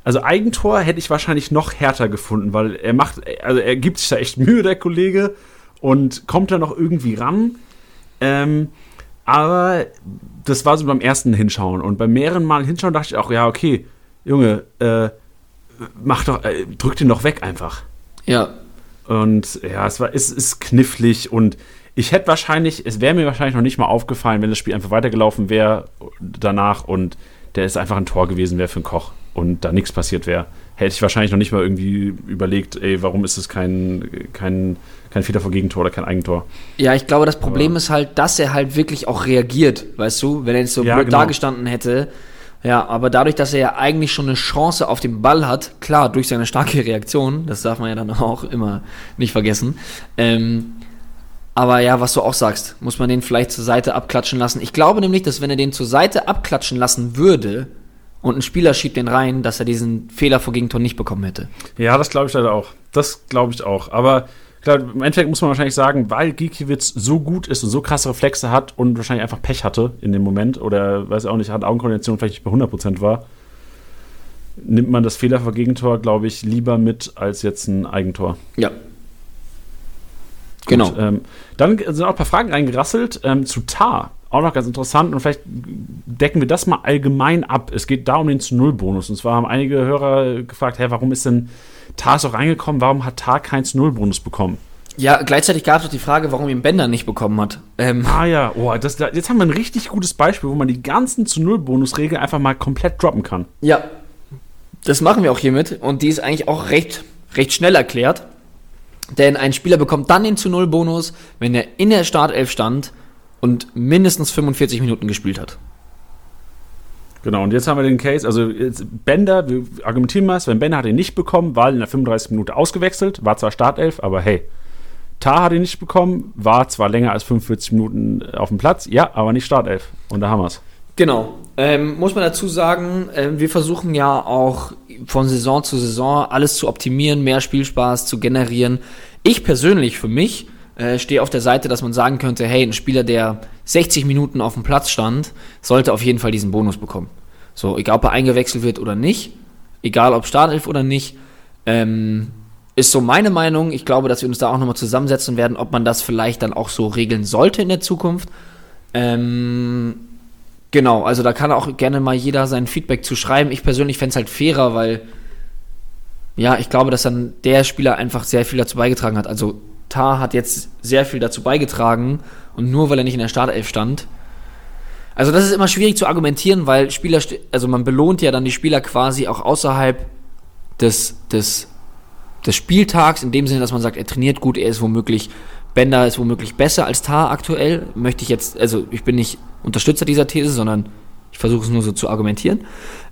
Speaker 1: also Eigentor hätte ich wahrscheinlich noch härter gefunden, weil er macht, also er gibt sich da echt Mühe, der Kollege, und kommt da noch irgendwie ran. Ähm, aber das war so beim ersten Hinschauen. Und beim mehreren Mal Hinschauen dachte ich auch, ja, okay, Junge, äh, mach doch, äh, drück den doch weg einfach.
Speaker 2: Ja.
Speaker 1: Und ja, es war, es ist knifflig und ich hätte wahrscheinlich, es wäre mir wahrscheinlich noch nicht mal aufgefallen, wenn das Spiel einfach weitergelaufen wäre danach und der ist einfach ein Tor gewesen wäre für einen Koch und da nichts passiert wäre. Hätte ich wahrscheinlich noch nicht mal irgendwie überlegt, ey, warum ist es kein, kein, kein Fehler vor Gegentor oder kein Eigentor.
Speaker 2: Ja, ich glaube, das Problem Aber ist halt, dass er halt wirklich auch reagiert, weißt du? Wenn er jetzt so
Speaker 1: Ja,
Speaker 2: blöd
Speaker 1: genau.
Speaker 2: dagestanden hätte. Ja, aber dadurch, dass er ja eigentlich schon eine Chance auf den Ball hat, klar, durch seine starke Reaktion, das darf man ja dann auch immer nicht vergessen. Ähm, aber ja, was du auch sagst, muss man den vielleicht zur Seite abklatschen lassen. Ich glaube nämlich, dass wenn er den zur Seite abklatschen lassen würde und ein Spieler schiebt den rein, dass er diesen Fehler vor Gegentor nicht bekommen hätte.
Speaker 1: Ja, das glaube ich leider auch. Das glaube ich auch. Aber klar, im Endeffekt muss man wahrscheinlich sagen, weil Gikiewicz so gut ist und so krasse Reflexe hat und wahrscheinlich einfach Pech hatte in dem Moment oder weiß ich auch nicht, hat Augenkoordination vielleicht nicht bei 100% war, nimmt man das Fehler vor Gegentor, glaube ich, lieber mit als jetzt ein Eigentor.
Speaker 2: Ja. Genau.
Speaker 1: Gut, ähm, dann sind auch ein paar Fragen reingerasselt ähm, zu Tar. Auch noch ganz interessant und vielleicht decken wir das mal allgemein ab. Es geht da um den zu Null Bonus. Und zwar haben einige Hörer gefragt, hä, warum ist denn Tar so reingekommen? Warum hat Tar keinen zu Null Bonus bekommen?
Speaker 2: Ja, gleichzeitig gab es auch die Frage, warum ihn Bender nicht bekommen hat. Ähm,
Speaker 1: Ah ja, oh, das, da, jetzt haben wir ein richtig gutes Beispiel, wo man die ganzen zu Null Bonus-Regeln einfach mal komplett droppen kann.
Speaker 2: Ja, das machen wir auch hiermit und die ist eigentlich auch recht, recht schnell erklärt. Denn ein Spieler bekommt dann den zu Null Bonus, wenn er in der Startelf stand und mindestens 45 Minuten gespielt hat.
Speaker 1: Genau, und jetzt haben wir den Case, also Bender, wir argumentieren mal, Sven Bender hat ihn nicht bekommen, war in der 35 Minute ausgewechselt, war zwar Startelf, aber hey. Tar hat ihn nicht bekommen, war zwar länger als 45 Minuten auf dem Platz, ja, aber nicht Startelf. Und da haben wir es.
Speaker 2: Genau. Ähm, muss man dazu sagen, ähm, wir versuchen ja auch von Saison zu Saison alles zu optimieren, mehr Spielspaß zu generieren. Ich persönlich für mich äh, stehe auf der Seite, dass man sagen könnte, hey, ein Spieler, der 60 Minuten auf dem Platz stand, sollte auf jeden Fall diesen Bonus bekommen. So, egal ob er eingewechselt wird oder nicht, egal ob Startelf oder nicht, ähm, ist so meine Meinung. Ich glaube, dass wir uns da auch nochmal zusammensetzen werden, ob man das vielleicht dann auch so regeln sollte in der Zukunft. Ähm, genau, also da kann auch gerne mal jeder sein Feedback zu schreiben. Ich persönlich fände es halt fairer, weil ja, ich glaube, dass dann der Spieler einfach sehr viel dazu beigetragen hat. Also Tar hat jetzt sehr viel dazu beigetragen und nur weil er nicht in der Startelf stand. Also das ist immer schwierig zu argumentieren, weil Spieler, also man belohnt ja dann die Spieler quasi auch außerhalb des, des, des Spieltags, in dem Sinne, dass man sagt, er trainiert gut, er ist womöglich, Bender ist womöglich besser als Tar aktuell. Möchte ich jetzt, also ich bin nicht Unterstützer dieser These, sondern ich versuche es nur so zu argumentieren.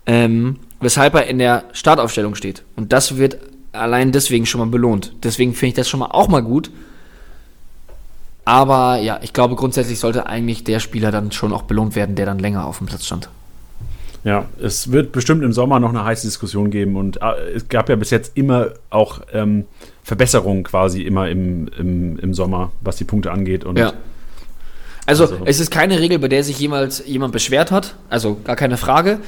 Speaker 2: Ähm, weshalb er in der Startaufstellung steht. Und das wird allein deswegen schon mal belohnt. Deswegen finde ich das schon mal auch mal gut. Aber ja, ich glaube, grundsätzlich sollte eigentlich der Spieler dann schon auch belohnt werden, der dann länger auf dem Platz stand.
Speaker 1: Ja, es wird bestimmt im Sommer noch eine heiße Diskussion geben und äh, es gab ja bis jetzt immer auch ähm, Verbesserungen quasi immer im, im, im Sommer, was die Punkte angeht. Und
Speaker 2: Ja. Also,
Speaker 1: Also-
Speaker 2: es ist keine Regel, bei der sich jemals jemand beschwert hat. Also, gar keine Frage.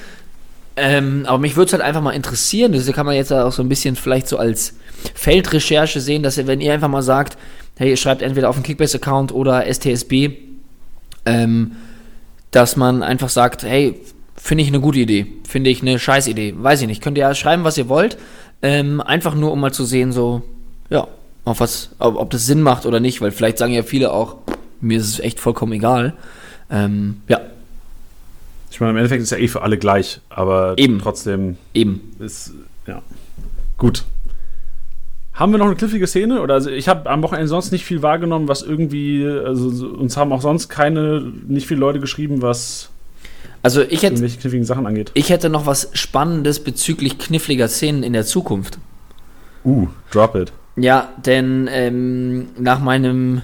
Speaker 2: Ähm, aber mich würde es halt einfach mal interessieren. Das kann man jetzt auch so ein bisschen vielleicht so als Feldrecherche sehen, dass ihr, wenn ihr einfach mal sagt, hey, ihr schreibt entweder auf den Kickbase-Account oder STSB, ähm, dass man einfach sagt, hey, finde ich eine gute Idee, finde ich eine scheiß Idee, weiß ich nicht. Könnt ihr ja schreiben, was ihr wollt. Ähm, einfach nur, um mal zu sehen, so, ja, auf was, ob, ob das Sinn macht oder nicht, weil vielleicht sagen ja viele auch, mir ist es echt vollkommen egal. Ähm, ja,
Speaker 1: ich meine, im Endeffekt ist ja eh für alle gleich, aber
Speaker 2: Eben.
Speaker 1: trotzdem
Speaker 2: eben.
Speaker 1: ist, ja, gut. Haben wir noch eine kliffige Szene? Oder also ich habe am Wochenende sonst nicht viel wahrgenommen, was irgendwie, also so- uns haben auch sonst keine, nicht viele Leute geschrieben, was
Speaker 2: Also ich hätte,
Speaker 1: irgendwelche kniffigen Sachen angeht.
Speaker 2: ich hätte noch was Spannendes bezüglich kniffliger Szenen in der Zukunft.
Speaker 1: Uh, drop it.
Speaker 2: Ja, denn ähm, nach meinem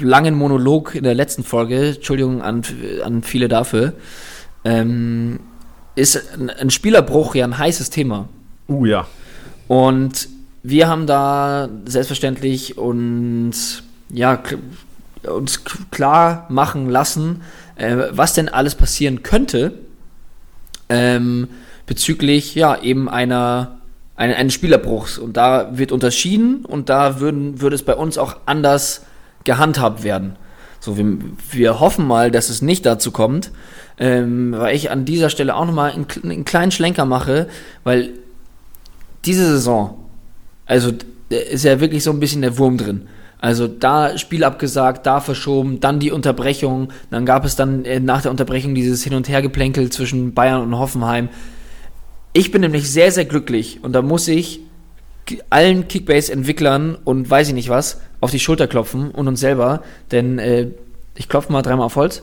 Speaker 2: langen Monolog in der letzten Folge, Entschuldigung an, an viele dafür, ähm, ist ein, Spielerbruch ja ein heißes Thema.
Speaker 1: Uh, ja.
Speaker 2: Und wir haben da selbstverständlich uns, ja, uns klar machen lassen, äh, was denn alles passieren könnte, ähm, bezüglich ja eben einer ein, eines Spielerbruchs. Und da wird unterschieden und da würden, würde es bei uns auch anders gehandhabt werden. So, wir, wir hoffen mal, dass es nicht dazu kommt, ähm, weil ich an dieser Stelle auch nochmal einen, einen kleinen Schlenker mache, weil diese Saison, also ist ja wirklich so ein bisschen der Wurm drin. Also da Spiel abgesagt, da verschoben, dann die Unterbrechung, dann gab es dann äh, nach der Unterbrechung dieses Hin- und Hergeplänkel zwischen Bayern und Hoffenheim. Ich bin nämlich sehr, sehr glücklich und da muss ich allen Kickbase-Entwicklern und weiß ich nicht was auf die Schulter klopfen und uns selber, denn äh, ich klopfe mal dreimal auf Holz.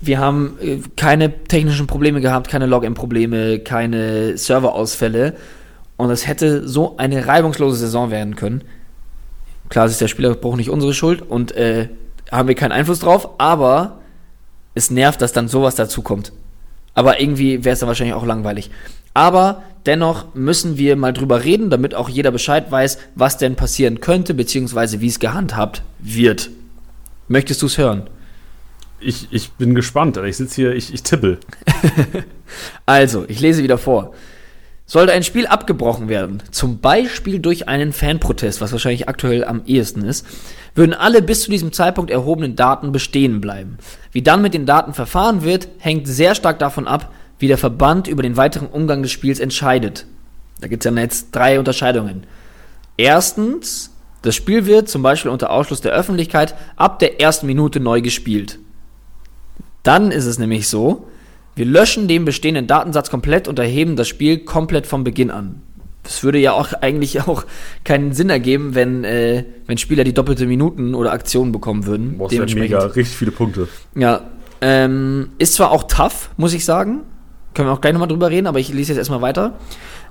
Speaker 2: Wir haben äh, keine technischen Probleme gehabt, keine Login-Probleme, keine Serverausfälle und es hätte so eine reibungslose Saison werden können. Klar, es ist der Spielerbruch nicht unsere Schuld und äh, haben wir keinen Einfluss drauf, aber es nervt, dass dann sowas dazu kommt. Aber irgendwie wäre es dann wahrscheinlich auch langweilig. Aber dennoch müssen wir mal drüber reden, damit auch jeder Bescheid weiß, was denn passieren könnte, beziehungsweise wie es gehandhabt wird. Möchtest du es hören?
Speaker 1: Ich, ich bin gespannt. Ich sitze hier, ich, ich tippel.
Speaker 2: also, ich lese wieder vor. Sollte ein Spiel abgebrochen werden, zum Beispiel durch einen Fanprotest, was wahrscheinlich aktuell am ehesten ist, würden alle bis zu diesem Zeitpunkt erhobenen Daten bestehen bleiben. Wie dann mit den Daten verfahren wird, hängt sehr stark davon ab, wie der Verband über den weiteren Umgang des Spiels entscheidet. Da gibt es ja jetzt drei Unterscheidungen. Erstens, das Spiel wird zum Beispiel unter Ausschluss der Öffentlichkeit ab der ersten Minute neu gespielt. Dann ist es nämlich so, wir löschen den bestehenden Datensatz komplett und erheben das Spiel komplett vom Beginn an. Das würde ja auch eigentlich auch keinen Sinn ergeben, wenn, äh, wenn Spieler die doppelte Minuten oder Aktionen bekommen würden.
Speaker 1: Boah, das mega, richtig viele Punkte.
Speaker 2: Ja, ähm, ist zwar auch tough, muss ich sagen. Können wir auch gleich nochmal drüber reden, aber ich lese jetzt erstmal weiter.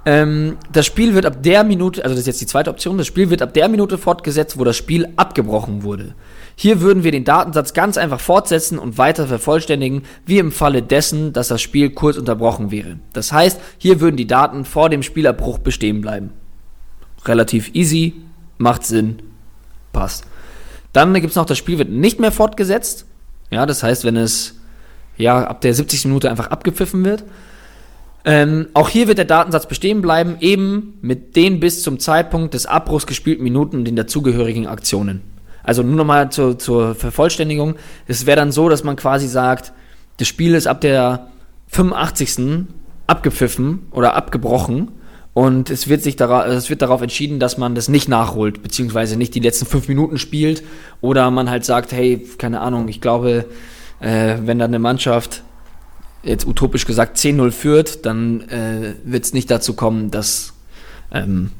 Speaker 2: Ähm, das Spiel wird ab der Minute, also das ist jetzt die zweite Option, das Spiel wird ab der Minute fortgesetzt, wo das Spiel abgebrochen wurde. Hier würden wir den Datensatz ganz einfach fortsetzen und weiter vervollständigen, wie im Falle dessen, dass das Spiel kurz unterbrochen wäre. Das heißt, hier würden die Daten vor dem Spielabbruch bestehen bleiben. Relativ easy, macht Sinn, passt. Dann gibt es noch, das Spiel wird nicht mehr fortgesetzt. Ja, das heißt, wenn es ja ab der 70. Minute einfach abgepfiffen wird. Ähm, auch hier wird der Datensatz bestehen bleiben, eben mit den bis zum Zeitpunkt des Abbruchs gespielten Minuten und den dazugehörigen Aktionen. Also nur nochmal zur, zur Vervollständigung. Es wäre dann so, dass man quasi sagt, das Spiel ist ab der 85. abgepfiffen oder abgebrochen und es wird sich es wird darauf entschieden, dass man das nicht nachholt, beziehungsweise nicht die letzten fünf Minuten spielt oder man halt sagt, hey, keine Ahnung, ich glaube, äh, wenn dann eine Mannschaft jetzt utopisch gesagt 10-0 führt, dann äh, wird es nicht dazu kommen, dass ähm,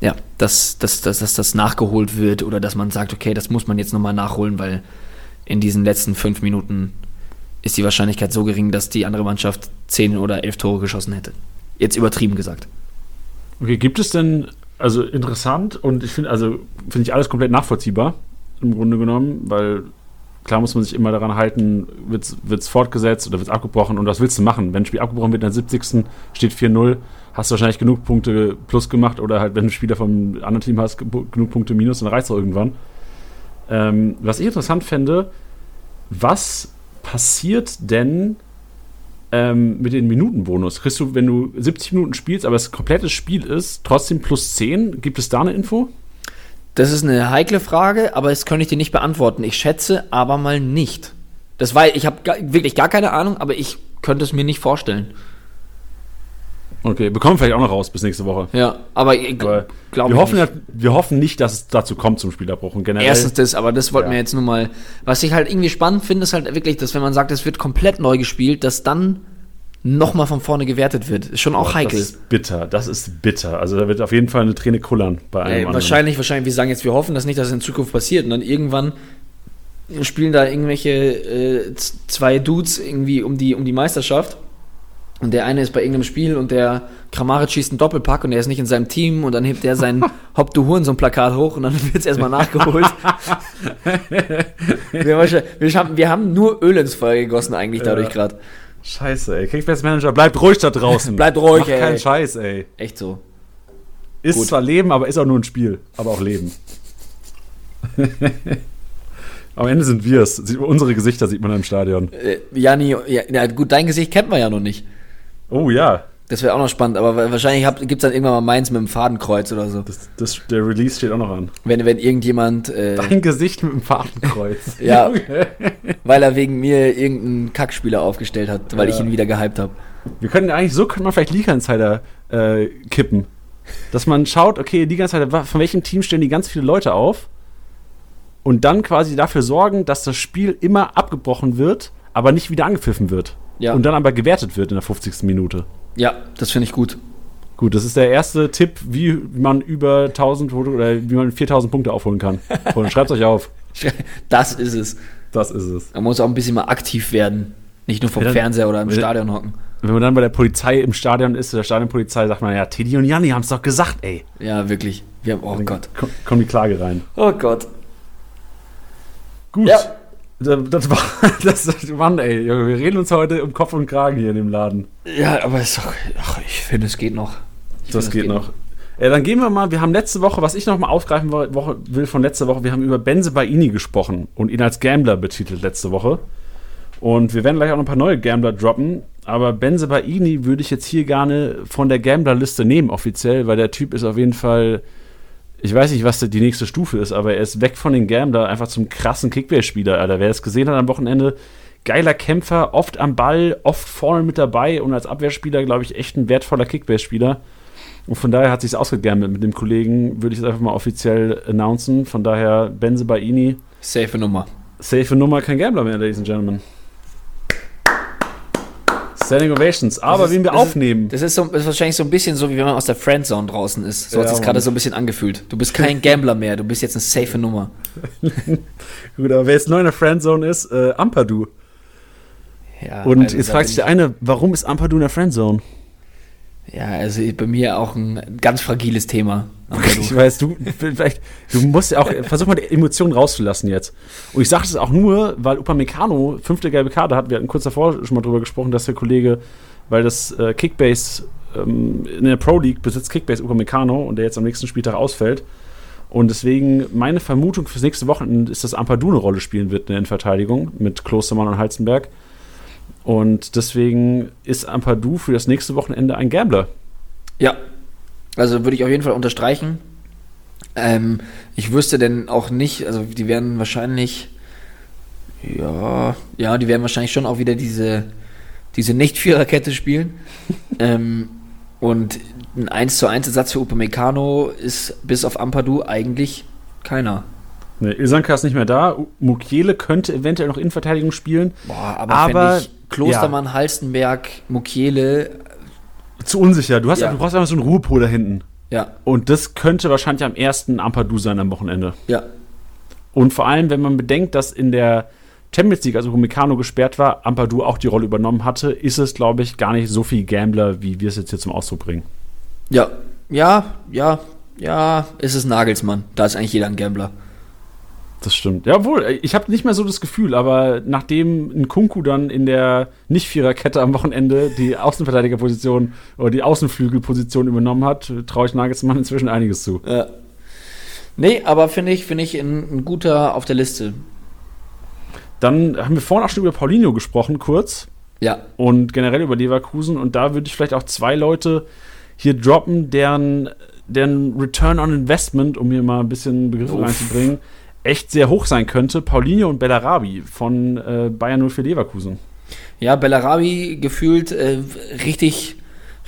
Speaker 2: ja, dass, dass, dass, dass das nachgeholt wird oder dass man sagt, okay, das muss man jetzt nochmal nachholen, weil in diesen letzten fünf Minuten ist die Wahrscheinlichkeit so gering, dass die andere Mannschaft zehn oder elf Tore geschossen hätte. Jetzt übertrieben gesagt.
Speaker 1: Okay, gibt es denn, also interessant und ich finde, also finde ich alles komplett nachvollziehbar im Grunde genommen, weil klar muss man sich immer daran halten, wird es fortgesetzt oder wird es abgebrochen und was willst du machen? Wenn ein Spiel abgebrochen wird, in der 70. steht 4-0, hast du wahrscheinlich genug Punkte plus gemacht oder halt, wenn du Spieler vom anderen Team hast, genug Punkte minus, dann reicht es irgendwann. Ähm, was ich interessant fände, was passiert denn ähm, mit den Minutenbonus? Kriegst du, wenn du 70 Minuten spielst, aber es komplettes Spiel ist, trotzdem plus 10? Gibt es da eine Info?
Speaker 2: Das ist eine heikle Frage, aber das könnte ich dir nicht beantworten. Ich schätze aber mal nicht. Das war, ich habe wirklich gar keine Ahnung, aber ich könnte es mir nicht vorstellen.
Speaker 1: Okay, bekommen wir vielleicht auch noch raus bis nächste Woche.
Speaker 2: Ja, aber ich glaube
Speaker 1: wir hoffen, nicht. wir hoffen nicht, dass es dazu kommt zum Spielabbruch. Und
Speaker 2: generell, Erstens das, aber das wollten ja. wir jetzt nur mal. Was ich halt irgendwie spannend finde, ist halt wirklich, dass wenn man sagt, es wird komplett neu gespielt, dass dann nochmal von vorne gewertet wird. Ist schon auch oh, heikel.
Speaker 1: Das ist bitter, das ist bitter. Also da wird auf jeden Fall eine Träne kullern bei einem.
Speaker 2: Ja, wahrscheinlich, wahrscheinlich, wir sagen jetzt, wir hoffen das nicht, dass es in Zukunft passiert. Und dann irgendwann spielen da irgendwelche äh, zwei Dudes irgendwie um die, um die Meisterschaft und der eine ist bei irgendeinem Spiel und der Kramaric schießt einen Doppelpack und er ist nicht in seinem Team und dann hebt er sein Hop du Huren so ein Plakat hoch und dann wird es erstmal nachgeholt. wir, haben, wir, haben, wir, haben, nur Öl ins Feuer gegossen eigentlich dadurch ja. gerade.
Speaker 1: Scheiße, ey. Kickbase Manager, bleibt ruhig da draußen.
Speaker 2: bleibt ruhig, Mach ey.
Speaker 1: keinen Scheiß, ey.
Speaker 2: Echt so.
Speaker 1: Ist Gut. zwar Leben, aber ist auch nur ein Spiel. Aber auch Leben. Am Ende sind wir es. Unsere Gesichter sieht man im Stadion.
Speaker 2: Äh, Jani, ja, ja, gut, dein Gesicht kennt man ja noch nicht.
Speaker 1: Oh ja.
Speaker 2: Das wäre auch noch spannend, aber wa- wahrscheinlich gibt es dann irgendwann mal Mainz mit dem Fadenkreuz oder so.
Speaker 1: Das, das, der Release steht auch noch an.
Speaker 2: Wenn, wenn irgendjemand, äh,
Speaker 1: Dein Gesicht mit dem Fadenkreuz.
Speaker 2: Ja. Weil er wegen mir irgendeinen Kackspieler aufgestellt hat, weil ich ihn wieder gehypt habe.
Speaker 1: Wir können eigentlich, so könnte man vielleicht Liga Insider äh, kippen. Dass man schaut, okay, Liga Insider, von welchem Team stellen die ganz viele Leute auf? Und dann quasi dafür sorgen, dass das Spiel immer abgebrochen wird, aber nicht wieder angepfiffen wird.
Speaker 2: Ja.
Speaker 1: Und dann aber gewertet wird in der 50. Minute.
Speaker 2: Ja, das finde ich gut.
Speaker 1: Gut, das ist der erste Tipp, wie man über 1000 Punkte oder wie man 4000 Punkte aufholen kann. Und schreibt euch auf.
Speaker 2: Das ist es.
Speaker 1: Das ist es.
Speaker 2: Man muss auch ein bisschen mal aktiv werden. Nicht nur vom
Speaker 1: dann-
Speaker 2: Fernseher oder im Stadion hocken.
Speaker 1: Wenn man dann bei der Polizei im Stadion ist, der Stadionpolizei, sagt man, ja, Teddy und Janni haben es doch gesagt, ey.
Speaker 2: Ja, wirklich. Wir haben, oh
Speaker 1: Dann
Speaker 2: Gott.
Speaker 1: ko- Kommt die Klage rein.
Speaker 2: Oh Gott.
Speaker 1: Gut.
Speaker 2: Ja.
Speaker 1: Das, war, das, Mann, ey, wir reden uns heute um Kopf und Kragen hier in dem Laden.
Speaker 2: Ja, aber ist doch, ach, ich finde, es geht noch. Ich
Speaker 1: Das
Speaker 2: finde,
Speaker 1: geht noch. Ja, dann gehen wir mal, wir haben letzte Woche, was ich noch mal aufgreifen will von letzter Woche, wir haben über Benze Baini gesprochen und ihn als Gambler betitelt letzte Woche. Und wir werden gleich auch noch ein paar neue Gambler droppen. Aber Benze Baini würde ich jetzt hier gerne von der Gambler-Liste nehmen, offiziell, weil der Typ ist auf jeden Fall, ich weiß nicht, was die nächste Stufe ist, aber er ist weg von den Gambler, einfach zum krassen Kickbase-Spieler, Alter. Wer das gesehen hat am Wochenende, geiler Kämpfer, oft am Ball, oft vorne mit dabei und als Abwehrspieler, glaube ich, echt ein wertvoller Kickbase-Spieler. Und von daher hat sich ausgegambelt mit dem Kollegen, würde ich es einfach mal offiziell announcen. Von daher Benze Baini,
Speaker 2: Safe Nummer.
Speaker 1: safe Nummer, kein Gambler mehr, Ladies and Gentlemen. Standing Ovations, aber
Speaker 2: ist-
Speaker 1: wen wir
Speaker 2: das ist-
Speaker 1: aufnehmen.
Speaker 2: Das ist, so, das ist wahrscheinlich so ein bisschen so, wie wenn man aus der Friendzone draußen ist. So hat
Speaker 1: Ja,
Speaker 2: sich gerade
Speaker 1: Mann.
Speaker 2: so ein bisschen angefühlt. Du bist kein Gambler mehr, du bist jetzt eine safe Nummer.
Speaker 1: Gut, aber wer jetzt neu in der Friendzone ist, äh, Ampadu.
Speaker 2: Ja,
Speaker 1: Und
Speaker 2: also
Speaker 1: jetzt fragt sich der eine, warum ist Ampadu in der Friendzone?
Speaker 2: Ja, also bei mir auch ein ganz fragiles Thema.
Speaker 1: Ich weiß, du, vielleicht, du musst ja auch, versuch mal die Emotionen rauszulassen jetzt. Und ich sage das auch nur, weil Upamecano fünfte gelbe Karte hat. Wir hatten kurz davor schon mal drüber gesprochen, dass der Kollege, weil das äh, Kickbase ähm, in der Pro League besitzt Kickbase Upamecano und der jetzt am nächsten Spieltag ausfällt. Und deswegen meine Vermutung fürs nächste Wochenende ist, dass Ampadu eine Rolle spielen wird in der Innenverteidigung mit Klostermann und Halzenberg. Und deswegen ist Ampadu für das nächste Wochenende ein Gambler.
Speaker 2: ja, also würde ich auf jeden Fall unterstreichen. Ähm, ich wüsste denn auch nicht, also die werden wahrscheinlich, ja, ja, die werden wahrscheinlich schon auch wieder diese, diese Nicht-Viererkette spielen. ähm, und ein 1 zu 1 Ersatz für Upamecano ist bis auf Ampadu eigentlich keiner.
Speaker 1: Ne, Ilsanka ist nicht mehr da. Mukiele könnte eventuell noch Innenverteidigung spielen.
Speaker 2: Boah, aber,
Speaker 1: Aber,
Speaker 2: Klostermann, Halstenberg, Mukiele,
Speaker 1: Zu unsicher. Du, hast,
Speaker 2: Ja.
Speaker 1: du brauchst einfach so einen Ruhepol da hinten.
Speaker 2: ja,
Speaker 1: Und das könnte wahrscheinlich am ersten Ampadu sein am Wochenende.
Speaker 2: ja,
Speaker 1: Und vor allem, wenn man bedenkt, dass in der Champions League, also wo Meccano gesperrt war, Ampadu auch die Rolle übernommen hatte, ist es, glaube ich, gar nicht so viel Gambler, wie wir es jetzt hier zum Ausdruck bringen.
Speaker 2: ja, ja, ja, ja, ist es Nagelsmann. Da ist eigentlich jeder ein Gambler.
Speaker 1: Das stimmt. Jawohl, ich habe nicht mehr so das Gefühl, aber nachdem ein Kunku dann in der Nicht-Viererkette am Wochenende die Außenverteidigerposition oder die Außenflügelposition übernommen hat, traue ich Nagelsmann inzwischen einiges zu.
Speaker 2: Ja. Nee, aber finde ich, finde ich ein, ein guter auf der Liste.
Speaker 1: Dann haben wir vorhin auch schon über Paulinho gesprochen, kurz.
Speaker 2: Ja,
Speaker 1: und generell über Leverkusen. Und da würde ich vielleicht auch zwei Leute hier droppen, deren, deren Return on Investment, um hier mal ein bisschen Begriffe
Speaker 2: Uff.
Speaker 1: reinzubringen, echt sehr hoch sein könnte. Paulinho und Bellarabi von äh, Bayern 04 Leverkusen.
Speaker 2: ja, Bellarabi gefühlt äh, richtig,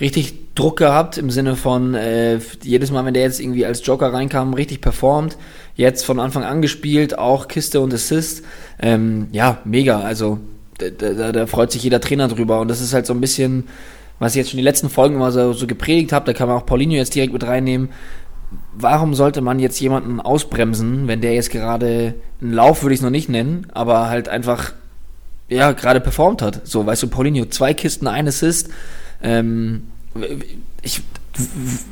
Speaker 2: richtig Druck gehabt im Sinne von äh, jedes Mal, wenn der jetzt irgendwie als Joker reinkam, richtig performt. Jetzt von Anfang an gespielt, auch Kiste und Assist. Ähm, ja, mega. Also da, da, da freut sich jeder Trainer drüber. Und das ist halt so ein bisschen, was ich jetzt schon die letzten Folgen immer so, so gepredigt habe. Da kann man auch Paulinho jetzt direkt mit reinnehmen. Warum sollte man jetzt jemanden ausbremsen, wenn der jetzt gerade einen Lauf würde ich es noch nicht nennen, aber halt einfach ja, gerade performt hat. So, weißt du, Paulinho, zwei Kisten, ein Assist. Ähm, ich,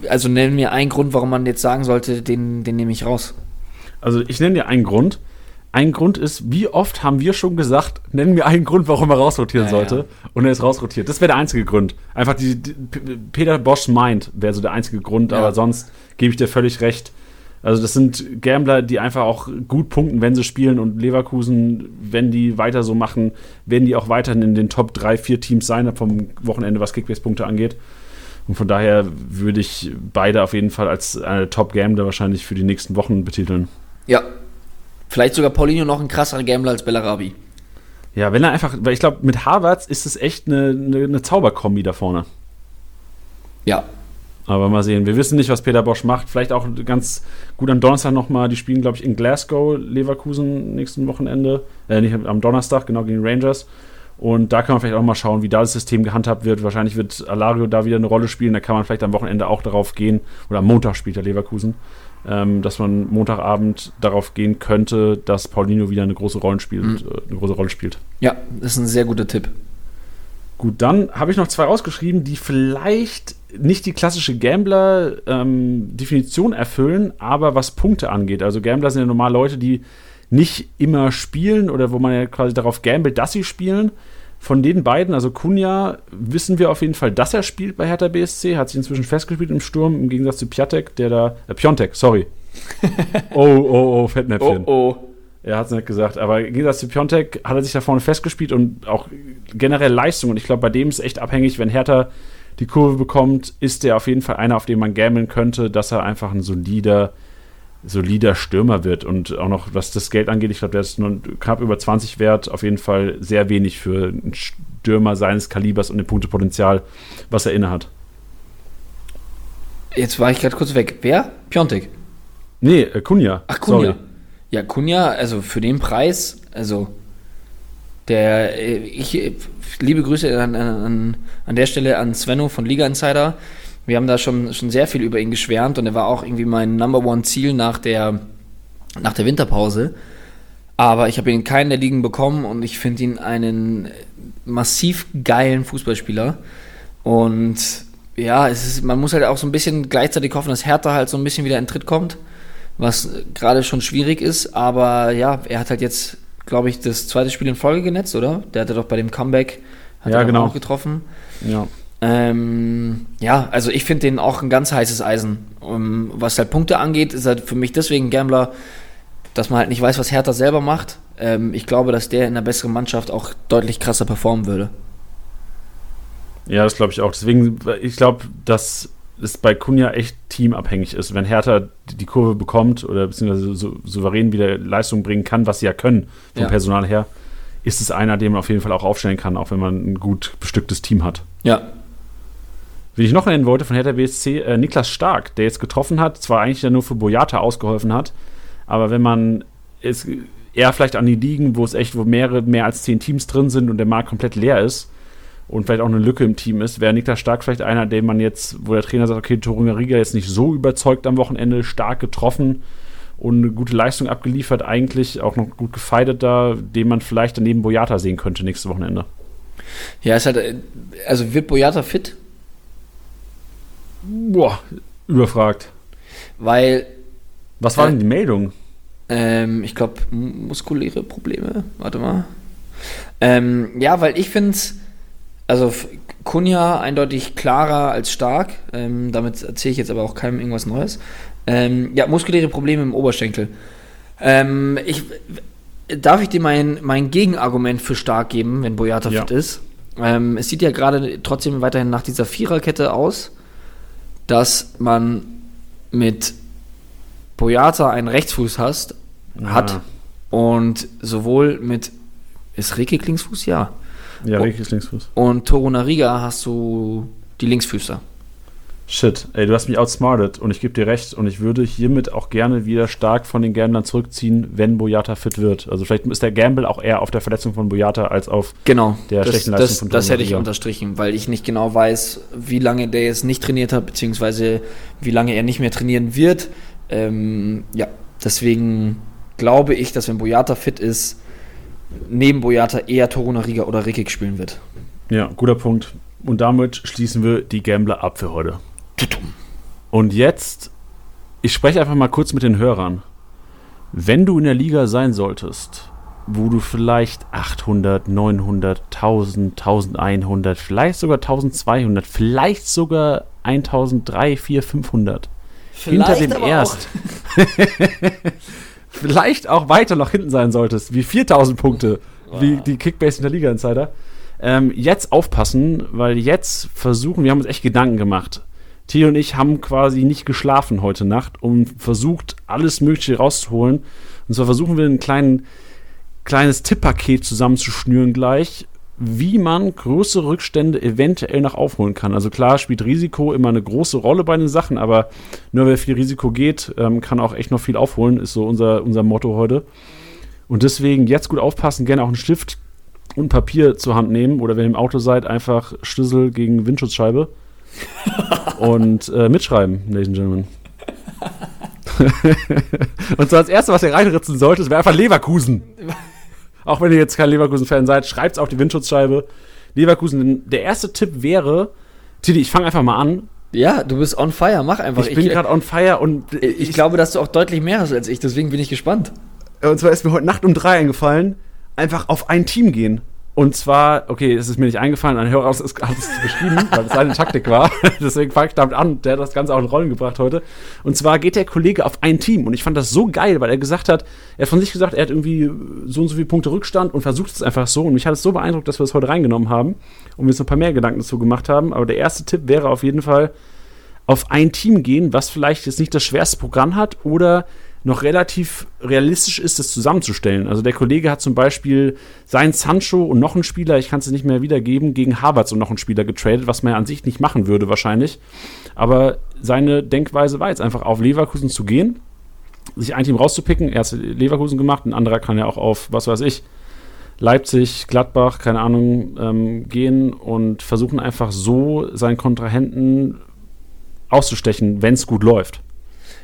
Speaker 2: also nenn mir einen Grund, warum man jetzt sagen sollte, den, den nehme ich raus.
Speaker 1: Also ich nenne dir einen Grund. Ein Grund ist, wie oft haben wir schon gesagt, nennen wir einen Grund, warum er rausrotieren
Speaker 2: Ja,
Speaker 1: sollte.
Speaker 2: ja.
Speaker 1: Und er ist rausrotiert. Das wäre der einzige Grund. Einfach die, die Peter Bosch meint, wäre so der einzige Grund,
Speaker 2: Ja.
Speaker 1: aber sonst gebe ich dir völlig recht. Also das sind Gambler, die einfach auch gut punkten, wenn sie spielen und Leverkusen, wenn die weiter so machen, werden die auch weiterhin in den Top 3, 4 Teams sein vom Wochenende, was Kickbase-Punkte angeht. Und von daher würde ich beide auf jeden Fall als eine Top-Gambler wahrscheinlich für die nächsten Wochen betiteln.
Speaker 2: Ja. Vielleicht sogar Paulinho noch ein krasserer Gambler als Bellarabi.
Speaker 1: Ja, wenn er einfach, weil ich glaube, mit Harvards ist es echt eine, eine, eine Zauberkombi da vorne.
Speaker 2: Ja,
Speaker 1: aber mal sehen. Wir wissen nicht, was Peter Bosch macht. Vielleicht auch ganz gut am Donnerstag nochmal. Die spielen, glaube ich, in Glasgow, Leverkusen nächsten Wochenende. Äh, nicht am Donnerstag, genau gegen Rangers. Und da kann man vielleicht auch mal schauen, wie da das System gehandhabt wird. Wahrscheinlich wird Alario da wieder eine Rolle spielen. Da kann man vielleicht am Wochenende auch darauf gehen. Oder am Montag spielt er Leverkusen. Ähm, dass man Montagabend darauf gehen könnte, dass Paulinho wieder eine große Rolle spielt. Mhm. Äh, eine große Rolle spielt.
Speaker 2: Ja, das ist ein sehr guter Tipp.
Speaker 1: Gut, dann habe ich noch zwei rausgeschrieben, die vielleicht nicht die klassische Gambler-Definition ähm, erfüllen, aber was Punkte angeht. Also Gambler sind ja normal Leute, die nicht immer spielen oder wo man ja quasi darauf gambelt, dass sie spielen. Von den beiden, also Kunja, wissen wir auf jeden Fall, dass er spielt bei Hertha BSC, hat sich inzwischen festgespielt im Sturm, im Gegensatz zu Piatek, der da, äh, Piontek, sorry. oh, oh, oh, Fettnäpfchen. Oh, oh. Er hat es nicht gesagt, aber im Gegensatz zu Piontek hat er sich da vorne festgespielt und auch generell Leistung. Und ich glaube, bei dem ist echt abhängig, wenn Hertha die Kurve bekommt, ist er auf jeden Fall einer, auf den man gambeln könnte, dass er einfach ein solider, solider Stürmer wird. Und auch noch, was das Geld angeht, ich glaube, der ist nur knapp über 20 wert, auf jeden Fall sehr wenig für einen Stürmer seines Kalibers und dem Punktepotenzial, was er innehat.
Speaker 2: Jetzt war ich gerade kurz weg. Wer? Piontek?
Speaker 1: Nee, äh, Kunja.
Speaker 2: Ach, Kunja. Sorry. Ja, Kunja, also für den Preis, also der, äh, ich, liebe Grüße an, an, an der Stelle an Svenno von Liga Insider. Wir haben da schon, schon sehr viel über ihn geschwärmt und er war auch irgendwie mein Number One Ziel nach der, nach der Winterpause. Aber ich habe ihn in keinen der Ligen bekommen und ich finde ihn einen massiv geilen Fußballspieler. Und ja, es ist, man muss halt auch so ein bisschen gleichzeitig hoffen, dass Hertha halt so ein bisschen wieder in Tritt kommt was gerade schon schwierig ist, aber ja, er hat halt jetzt, glaube ich, das zweite Spiel in Folge genetzt, oder? Der hatte doch bei dem Comeback hat
Speaker 1: ja,
Speaker 2: er
Speaker 1: genau.
Speaker 2: auch getroffen.
Speaker 1: Ja.
Speaker 2: Ähm, ja, also ich finde den auch ein ganz heißes Eisen. Um, was halt Punkte angeht, ist halt für mich deswegen Gambler, dass man halt nicht weiß, was Hertha selber macht. Ähm, ich glaube, dass der in einer besseren Mannschaft auch deutlich krasser performen würde.
Speaker 1: Ja, das glaube ich auch. Deswegen, ich glaube, dass es bei Kunja echt teamabhängig ist. Wenn Hertha die Kurve bekommt oder beziehungsweise so, souverän wieder Leistung bringen kann, was sie ja können vom ja. Personal her, ist es einer, den man auf jeden Fall auch aufstellen kann, auch wenn man ein gut bestücktes Team hat.
Speaker 2: Ja.
Speaker 1: Wie ich noch nennen wollte von Hertha BSC, äh, Niklas Stark, der jetzt getroffen hat, zwar eigentlich ja nur für Boyata ausgeholfen hat, aber wenn man es eher vielleicht an die Ligen, wo es echt, wo mehrere, mehr als zehn Teams drin sind und der Markt komplett leer ist, und vielleicht auch eine Lücke im Team ist, wäre Niklas Stark vielleicht einer, den man jetzt, wo der Trainer sagt, okay, Torunga Riga jetzt nicht so überzeugt am Wochenende, stark getroffen und eine gute Leistung abgeliefert, eigentlich auch noch gut gefeidet da, den man vielleicht daneben Boyata sehen könnte nächstes Wochenende.
Speaker 2: Ja, ist halt, also wird Boyata fit?
Speaker 1: Boah, überfragt.
Speaker 2: Weil.
Speaker 1: Was war äh, denn die Meldung?
Speaker 2: Ähm, ich glaube, muskuläre Probleme. Warte mal. Ähm, ja, weil ich finde es also Kunja eindeutig klarer als stark. Ähm, damit erzähle ich jetzt aber auch keinem irgendwas Neues. Ähm, ja, muskuläre Probleme im Oberschenkel. Ähm, ich, darf ich dir mein, mein Gegenargument für stark geben, wenn Boyata ja. fit ist? Ähm, es sieht ja gerade trotzdem weiterhin nach dieser Viererkette aus, dass man mit Boyata einen Rechtsfuß hast, ja. hat und sowohl mit ist Reke Klingsfuß? Ja.
Speaker 1: Ja, Ricky ist Linksfuß.
Speaker 2: Und Torunariga hast du die Linksfüßer.
Speaker 1: Shit, ey, du hast mich outsmartet und ich gebe dir recht und ich würde hiermit auch gerne wieder stark von den Gamblern zurückziehen, wenn Boyata fit wird. Also vielleicht ist der Gamble auch eher auf der Verletzung von Boyata als auf
Speaker 2: genau,
Speaker 1: der
Speaker 2: das,
Speaker 1: schlechten
Speaker 2: Leistung das, von Das hätte ich unterstrichen, weil ich nicht genau weiß, wie lange der jetzt nicht trainiert hat, beziehungsweise wie lange er nicht mehr trainieren wird. Ähm, ja, deswegen glaube ich, dass wenn Boyata fit ist, neben Boyata eher Torunariga oder Rekik spielen wird.
Speaker 1: Ja, guter Punkt. Und damit schließen wir die Gambler ab für heute. Und jetzt, ich spreche einfach mal kurz mit den Hörern. Wenn du in der Liga sein solltest, wo du vielleicht 800, 900, 1000, 1100, vielleicht sogar 1200, vielleicht sogar 1300, 400, 500 hinter dem Erst. Vielleicht auch weiter noch hinten sein solltest, wie 4000 Punkte, wow. wie die Kickbase in der Liga Insider. Ähm, jetzt aufpassen, weil jetzt versuchen, wir haben uns echt Gedanken gemacht. Theo und ich haben quasi nicht geschlafen heute Nacht und versucht, alles Mögliche rauszuholen. Und zwar versuchen wir ein kleinen, kleines Tipppaket zusammenzuschnüren gleich, wie man größere Rückstände eventuell noch aufholen kann. Also klar spielt Risiko immer eine große Rolle bei den Sachen, aber nur wer viel Risiko geht, ähm, kann auch echt noch viel aufholen, ist so unser, unser Motto heute. Und deswegen jetzt gut aufpassen, gerne auch einen Stift und Papier zur Hand nehmen oder wenn ihr im Auto seid, einfach Schlüssel gegen Windschutzscheibe und äh, mitschreiben, ladies and gentlemen. und zwar das erste, was ihr reinritzen solltet, wäre einfach Leverkusen. Auch wenn ihr jetzt kein Leverkusen-Fan seid, schreibt es auf die Windschutzscheibe. Leverkusen, der erste Tipp wäre, Titi, ich fange einfach mal an.
Speaker 2: Ja, du bist on fire, mach einfach.
Speaker 1: Ich bin gerade on fire und
Speaker 2: ich, ich, glaube, dass du auch deutlich mehr hast als ich, deswegen bin ich gespannt.
Speaker 1: Und zwar ist mir heute Nacht um drei eingefallen, einfach auf ein Team gehen. Und zwar, okay, es ist mir nicht eingefallen, ein Hörer hat es geschrieben, weil es seine Taktik war. Deswegen fange ich damit an. Der hat das Ganze auch in Rollen gebracht heute. Und zwar geht der Kollege auf ein Team. Und ich fand das so geil, weil er gesagt hat, er hat von sich gesagt, er hat irgendwie so und so viele Punkte Rückstand und versucht es einfach so. Und mich hat es so beeindruckt, dass wir es heute reingenommen haben und wir uns noch ein paar mehr Gedanken dazu gemacht haben. Aber der erste Tipp wäre auf jeden Fall, auf ein Team gehen, was vielleicht jetzt nicht das schwerste Programm hat oder noch relativ realistisch ist, es zusammenzustellen. Also der Kollege hat zum Beispiel sein Sancho und noch einen Spieler, ich kann es nicht mehr wiedergeben, gegen Harvards und noch einen Spieler getradet, was man ja an sich nicht machen würde wahrscheinlich. Aber seine Denkweise war jetzt einfach auf Leverkusen zu gehen, sich ein Team rauszupicken. Er hat Leverkusen gemacht, ein anderer kann ja auch auf, was weiß ich, Leipzig, Gladbach, keine Ahnung, ähm, gehen und versuchen einfach so seinen Kontrahenten auszustechen, wenn es gut läuft.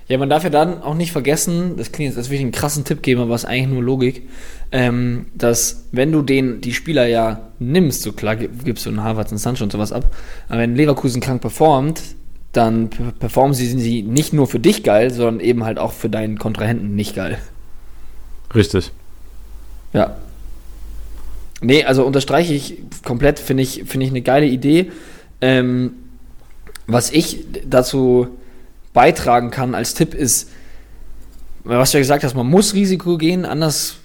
Speaker 2: Ja, man darf ja dann auch nicht vergessen, das klingt jetzt, als würde ich einen krassen Tipp geben, aber es ist eigentlich nur Logik, ähm, dass wenn du den, die Spieler ja nimmst, so klar gibst du einen Harvard und Sancho und sowas ab, aber wenn Leverkusen krank performt, dann performen sie, sind sie nicht nur für dich geil, sondern eben halt auch für deinen Kontrahenten nicht geil.
Speaker 1: Richtig.
Speaker 2: Ja. Nee, also unterstreiche ich komplett, finde ich, finde ich eine geile Idee. Ähm, was ich dazu beitragen kann als Tipp ist, was du ja gesagt hast, man muss Risiko gehen, anders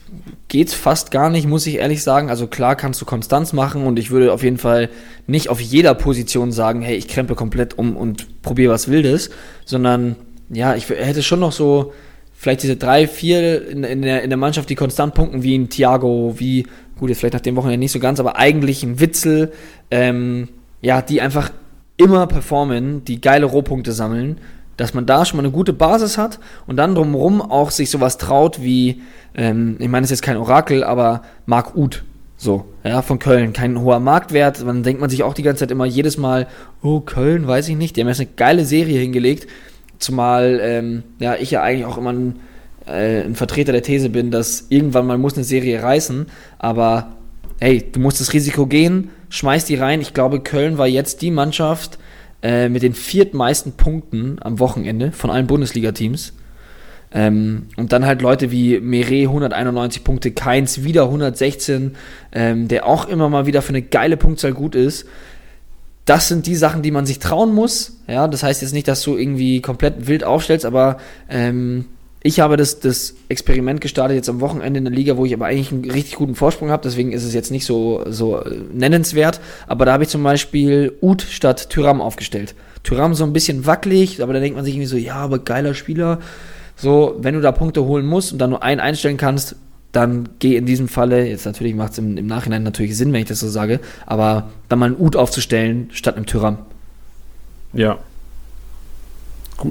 Speaker 2: geht es fast gar nicht, muss ich ehrlich sagen. Also klar kannst du Konstanz machen und ich würde auf jeden Fall nicht auf jeder Position sagen, hey, ich krempe komplett um und probiere was Wildes, sondern ja, ich hätte schon noch so vielleicht diese drei, vier in, in, der, in der Mannschaft, die konstant punkten, wie ein Thiago, wie, gut, jetzt vielleicht nach dem Wochenende nicht so ganz, aber eigentlich ein Witzel, ähm, ja, die einfach immer performen, die geile Rohpunkte sammeln dass man da schon mal eine gute Basis hat und dann drumherum auch sich sowas traut wie, ähm, ich meine, es ist jetzt kein Orakel, aber Marc Uth, so, ja, von Köln. Kein hoher Marktwert. Dann denkt man sich auch die ganze Zeit immer jedes Mal, oh, Köln, weiß ich nicht. Die haben jetzt eine geile Serie hingelegt. Zumal, ähm, ja, ich ja eigentlich auch immer ein, äh, ein Vertreter der These bin, dass irgendwann mal muss eine Serie reißen. Aber, hey, du musst das Risiko gehen, schmeiß die rein. Ich glaube, Köln war jetzt die Mannschaft, äh, mit den viertmeisten Punkten am Wochenende von allen Bundesliga-Teams. Ähm, und dann halt Leute wie Meret 191 Punkte, Keins wieder 116, ähm, der auch immer mal wieder für eine geile Punktzahl gut ist. Das sind die Sachen, die man sich trauen muss. Ja, das heißt jetzt nicht, dass du irgendwie komplett wild aufstellst, aber ähm, ich habe das, das Experiment gestartet jetzt am Wochenende in der Liga, wo ich aber eigentlich einen richtig guten Vorsprung habe, deswegen ist es jetzt nicht so, so äh, nennenswert. Aber da habe ich zum Beispiel Ut statt Tyram aufgestellt. Tyram so ein bisschen wackelig, aber da denkt man sich irgendwie so, ja, aber geiler Spieler. So, wenn du da Punkte holen musst und dann nur einen einstellen kannst, dann geh in diesem Falle, jetzt natürlich macht es im, im, Nachhinein natürlich Sinn, wenn ich das so sage, aber dann mal einen Ut aufzustellen statt einem Tyram.
Speaker 1: Ja.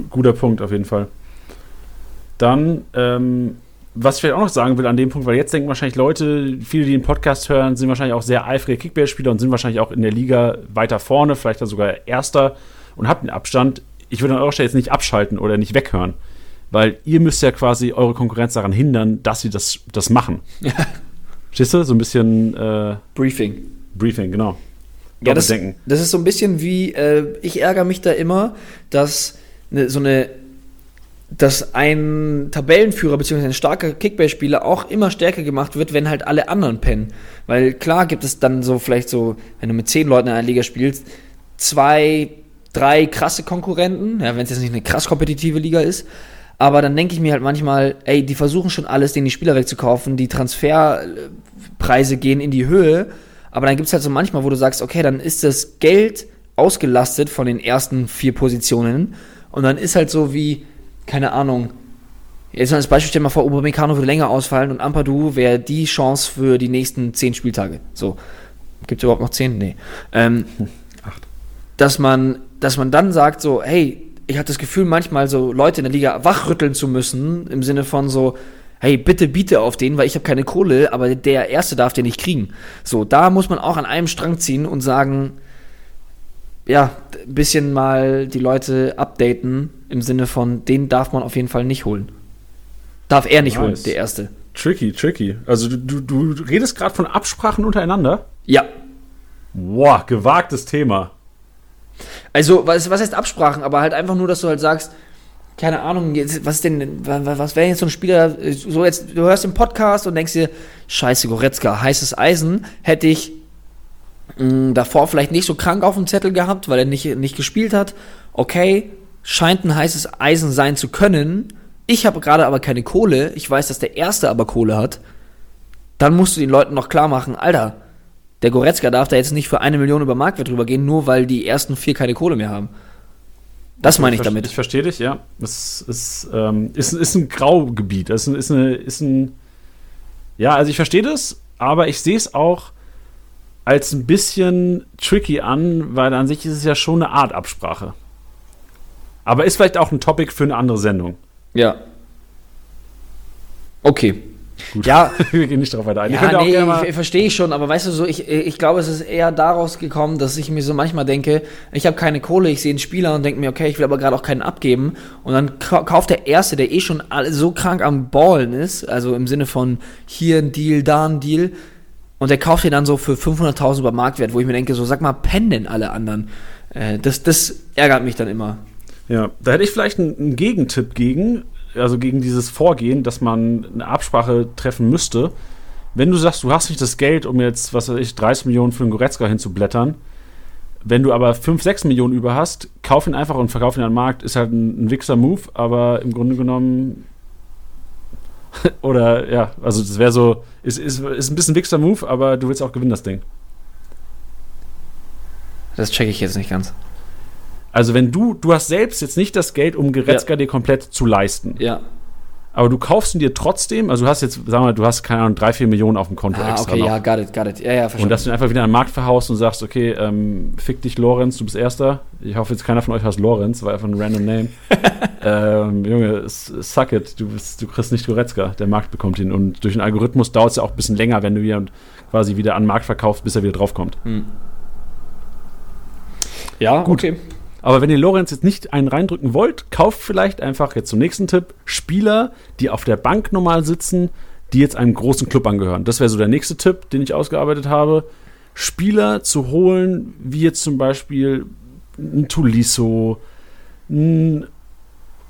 Speaker 1: Guter Punkt auf jeden Fall. Dann, ähm, was ich vielleicht auch noch sagen will an dem Punkt, weil jetzt denken wahrscheinlich Leute, viele, die den Podcast hören, sind wahrscheinlich auch sehr eifrige Kickbase-Spieler und sind wahrscheinlich auch in der Liga weiter vorne, vielleicht sogar Erster und habt einen Abstand. Ich würde an eurer Stelle jetzt nicht abschalten oder nicht weghören, weil ihr müsst ja quasi eure Konkurrenz daran hindern, dass sie das, das machen. Ja. Stehst du? So ein bisschen
Speaker 2: äh, Briefing.
Speaker 1: Briefing, genau.
Speaker 2: Ja, das, das, ist so ein bisschen wie, äh, ich ärgere mich da immer, dass ne, so eine dass ein Tabellenführer bzw. ein starker Kickbase-Spieler auch immer stärker gemacht wird, wenn halt alle anderen pennen. Weil klar gibt es dann so vielleicht so, wenn du mit zehn Leuten in einer Liga spielst, zwei, drei krasse Konkurrenten, ja, wenn es jetzt nicht eine krass kompetitive Liga ist. Aber dann denke ich mir halt manchmal, ey, die versuchen schon alles, denen die Spieler wegzukaufen, die Transferpreise gehen in die Höhe. Aber dann gibt es halt so manchmal, wo du sagst, okay, dann ist das Geld ausgelastet von den ersten vier Positionen. Und dann ist halt so wie, keine Ahnung, jetzt mal als Beispiel, stell mal vor, Upamecano würde länger ausfallen und Ampadu wäre die Chance für die nächsten zehn Spieltage. So. Gibt es überhaupt noch zehn? Nee. Ähm, Acht. Dass man, dass man dann sagt so, hey, ich hatte das Gefühl, manchmal so Leute in der Liga wachrütteln zu müssen, im Sinne von so, hey, bitte biete auf den, weil ich habe keine Kohle, aber der Erste darf den nicht kriegen. So, da muss man auch an einem Strang ziehen und sagen, ja, ein bisschen mal die Leute updaten, im Sinne von, den darf man auf jeden Fall nicht holen. Darf er nicht nice. holen, der Erste.
Speaker 1: Tricky, tricky. Also du, du, du redest gerade von Absprachen untereinander?
Speaker 2: Ja.
Speaker 1: Boah, gewagtes Thema.
Speaker 2: Also, was, was heißt Absprachen? Aber halt einfach nur, dass du halt sagst, keine Ahnung, jetzt, was ist denn, was wäre jetzt so ein Spieler, so jetzt, du hörst den Podcast und denkst dir, scheiße, Goretzka, heißes Eisen, hätte ich mh, davor vielleicht nicht so krank auf dem Zettel gehabt, weil er nicht, nicht gespielt hat. Okay, scheint ein heißes Eisen sein zu können. Ich habe gerade aber keine Kohle. Ich weiß, dass der Erste aber Kohle hat. Dann musst du den Leuten noch klar machen, Alter, der Goretzka darf da jetzt nicht für eine Million über Marktwert drüber gehen, nur weil die ersten vier keine Kohle mehr haben. Das meine ich damit.
Speaker 1: Ich verstehe dich, ja. Es ist, ähm, ist, ist ein Graugebiet. Es ist, ist, eine, ist ein. Ja, also ich verstehe das, aber ich sehe es auch als ein bisschen tricky an, weil an sich ist es ja schon eine Art Absprache. Aber ist vielleicht auch ein Topic für eine andere Sendung.
Speaker 2: Ja. Okay.
Speaker 1: Gut. Ja, wir gehen nicht darauf weiter ein.
Speaker 2: Ja, nee, verstehe ich schon, aber weißt du so, ich, ich glaube, es ist eher daraus gekommen, dass ich mir so manchmal denke, ich habe keine Kohle, ich sehe einen Spieler und denke mir, okay, ich will aber gerade auch keinen abgeben. Und dann kauft der Erste, der eh schon so krank am Ballen ist, also im Sinne von hier ein Deal, da ein Deal, und der kauft ihn dann so für 500.000 über Marktwert, wo ich mir denke, so sag mal, pennen denn alle anderen? Äh, das, das ärgert mich dann immer.
Speaker 1: Ja, da hätte ich vielleicht einen, einen Gegentipp gegen, also gegen dieses Vorgehen, dass man eine Absprache treffen müsste. Wenn du sagst, du hast nicht das Geld, um jetzt, was weiß ich, 30 Millionen für einen Goretzka hinzublättern, wenn du aber 5, 6 Millionen über hast, kauf ihn einfach und verkauf ihn an den Markt, ist halt ein, ein Wichser-Move, aber im Grunde genommen oder ja, also das wäre so, ist, ist, ist ein bisschen Wichser-Move, aber du willst auch gewinnen, das Ding.
Speaker 2: Das checke ich jetzt nicht ganz.
Speaker 1: Also wenn du, du hast selbst jetzt nicht das Geld, um Geretzka ja. dir komplett zu leisten.
Speaker 2: Ja.
Speaker 1: Aber du kaufst ihn dir trotzdem, also du hast jetzt, sagen wir mal, du hast keine Ahnung, drei, vier Millionen auf dem Konto
Speaker 2: ah,
Speaker 1: extra.
Speaker 2: Okay,
Speaker 1: noch.
Speaker 2: ja, got it, got it. Ja, ja,
Speaker 1: verstanden. Und dass du ihn einfach wieder an den Markt verhaust und sagst, okay, ähm, fick dich, Lorenz, du bist Erster. Ich hoffe jetzt keiner von euch heißt Lorenz, war einfach ein random Name. ähm, Junge, suck it, du, bist, du kriegst nicht Goretzka, der Markt bekommt ihn. Und durch den Algorithmus dauert es ja auch ein bisschen länger, wenn du ihn quasi wieder an den Markt verkaufst, bis er wieder draufkommt. Hm.
Speaker 2: Ja, gut. Okay.
Speaker 1: Aber wenn ihr Lorenz jetzt nicht einen reindrücken wollt, kauft vielleicht einfach jetzt zum nächsten Tipp Spieler, die auf der Bank normal sitzen, die jetzt einem großen Club angehören. Das wäre so der nächste Tipp, den ich ausgearbeitet habe. Spieler zu holen, wie jetzt zum Beispiel ein Tuliso, ein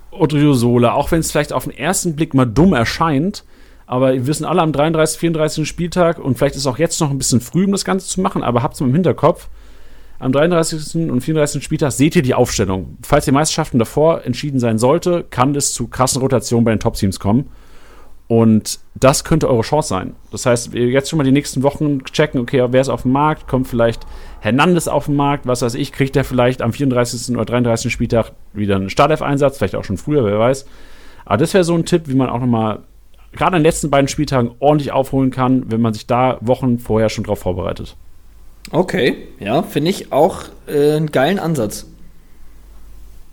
Speaker 1: Odriozola, auch wenn es vielleicht auf den ersten Blick mal dumm erscheint, aber wir wissen alle am 33, 34. Spieltag und vielleicht ist auch jetzt noch ein bisschen früh, um das Ganze zu machen, aber habt es mal im Hinterkopf, am 33. und 34. Spieltag seht ihr die Aufstellung. Falls die Meisterschaften davor entschieden sein sollte, kann es zu krassen Rotationen bei den Top-Teams kommen. Und das könnte eure Chance sein. Das heißt, jetzt schon mal die nächsten Wochen checken, okay, wer ist auf dem Markt, kommt vielleicht Hernandez auf den Markt, was weiß ich, kriegt der vielleicht am 34. oder 33. Spieltag wieder einen Startelf-Einsatz, vielleicht auch schon früher, wer weiß. Aber das wäre so ein Tipp, wie man auch nochmal gerade an den letzten beiden Spieltagen ordentlich aufholen kann, wenn man sich da Wochen vorher schon drauf vorbereitet.
Speaker 2: Okay, ja, finde ich auch äh, einen geilen Ansatz.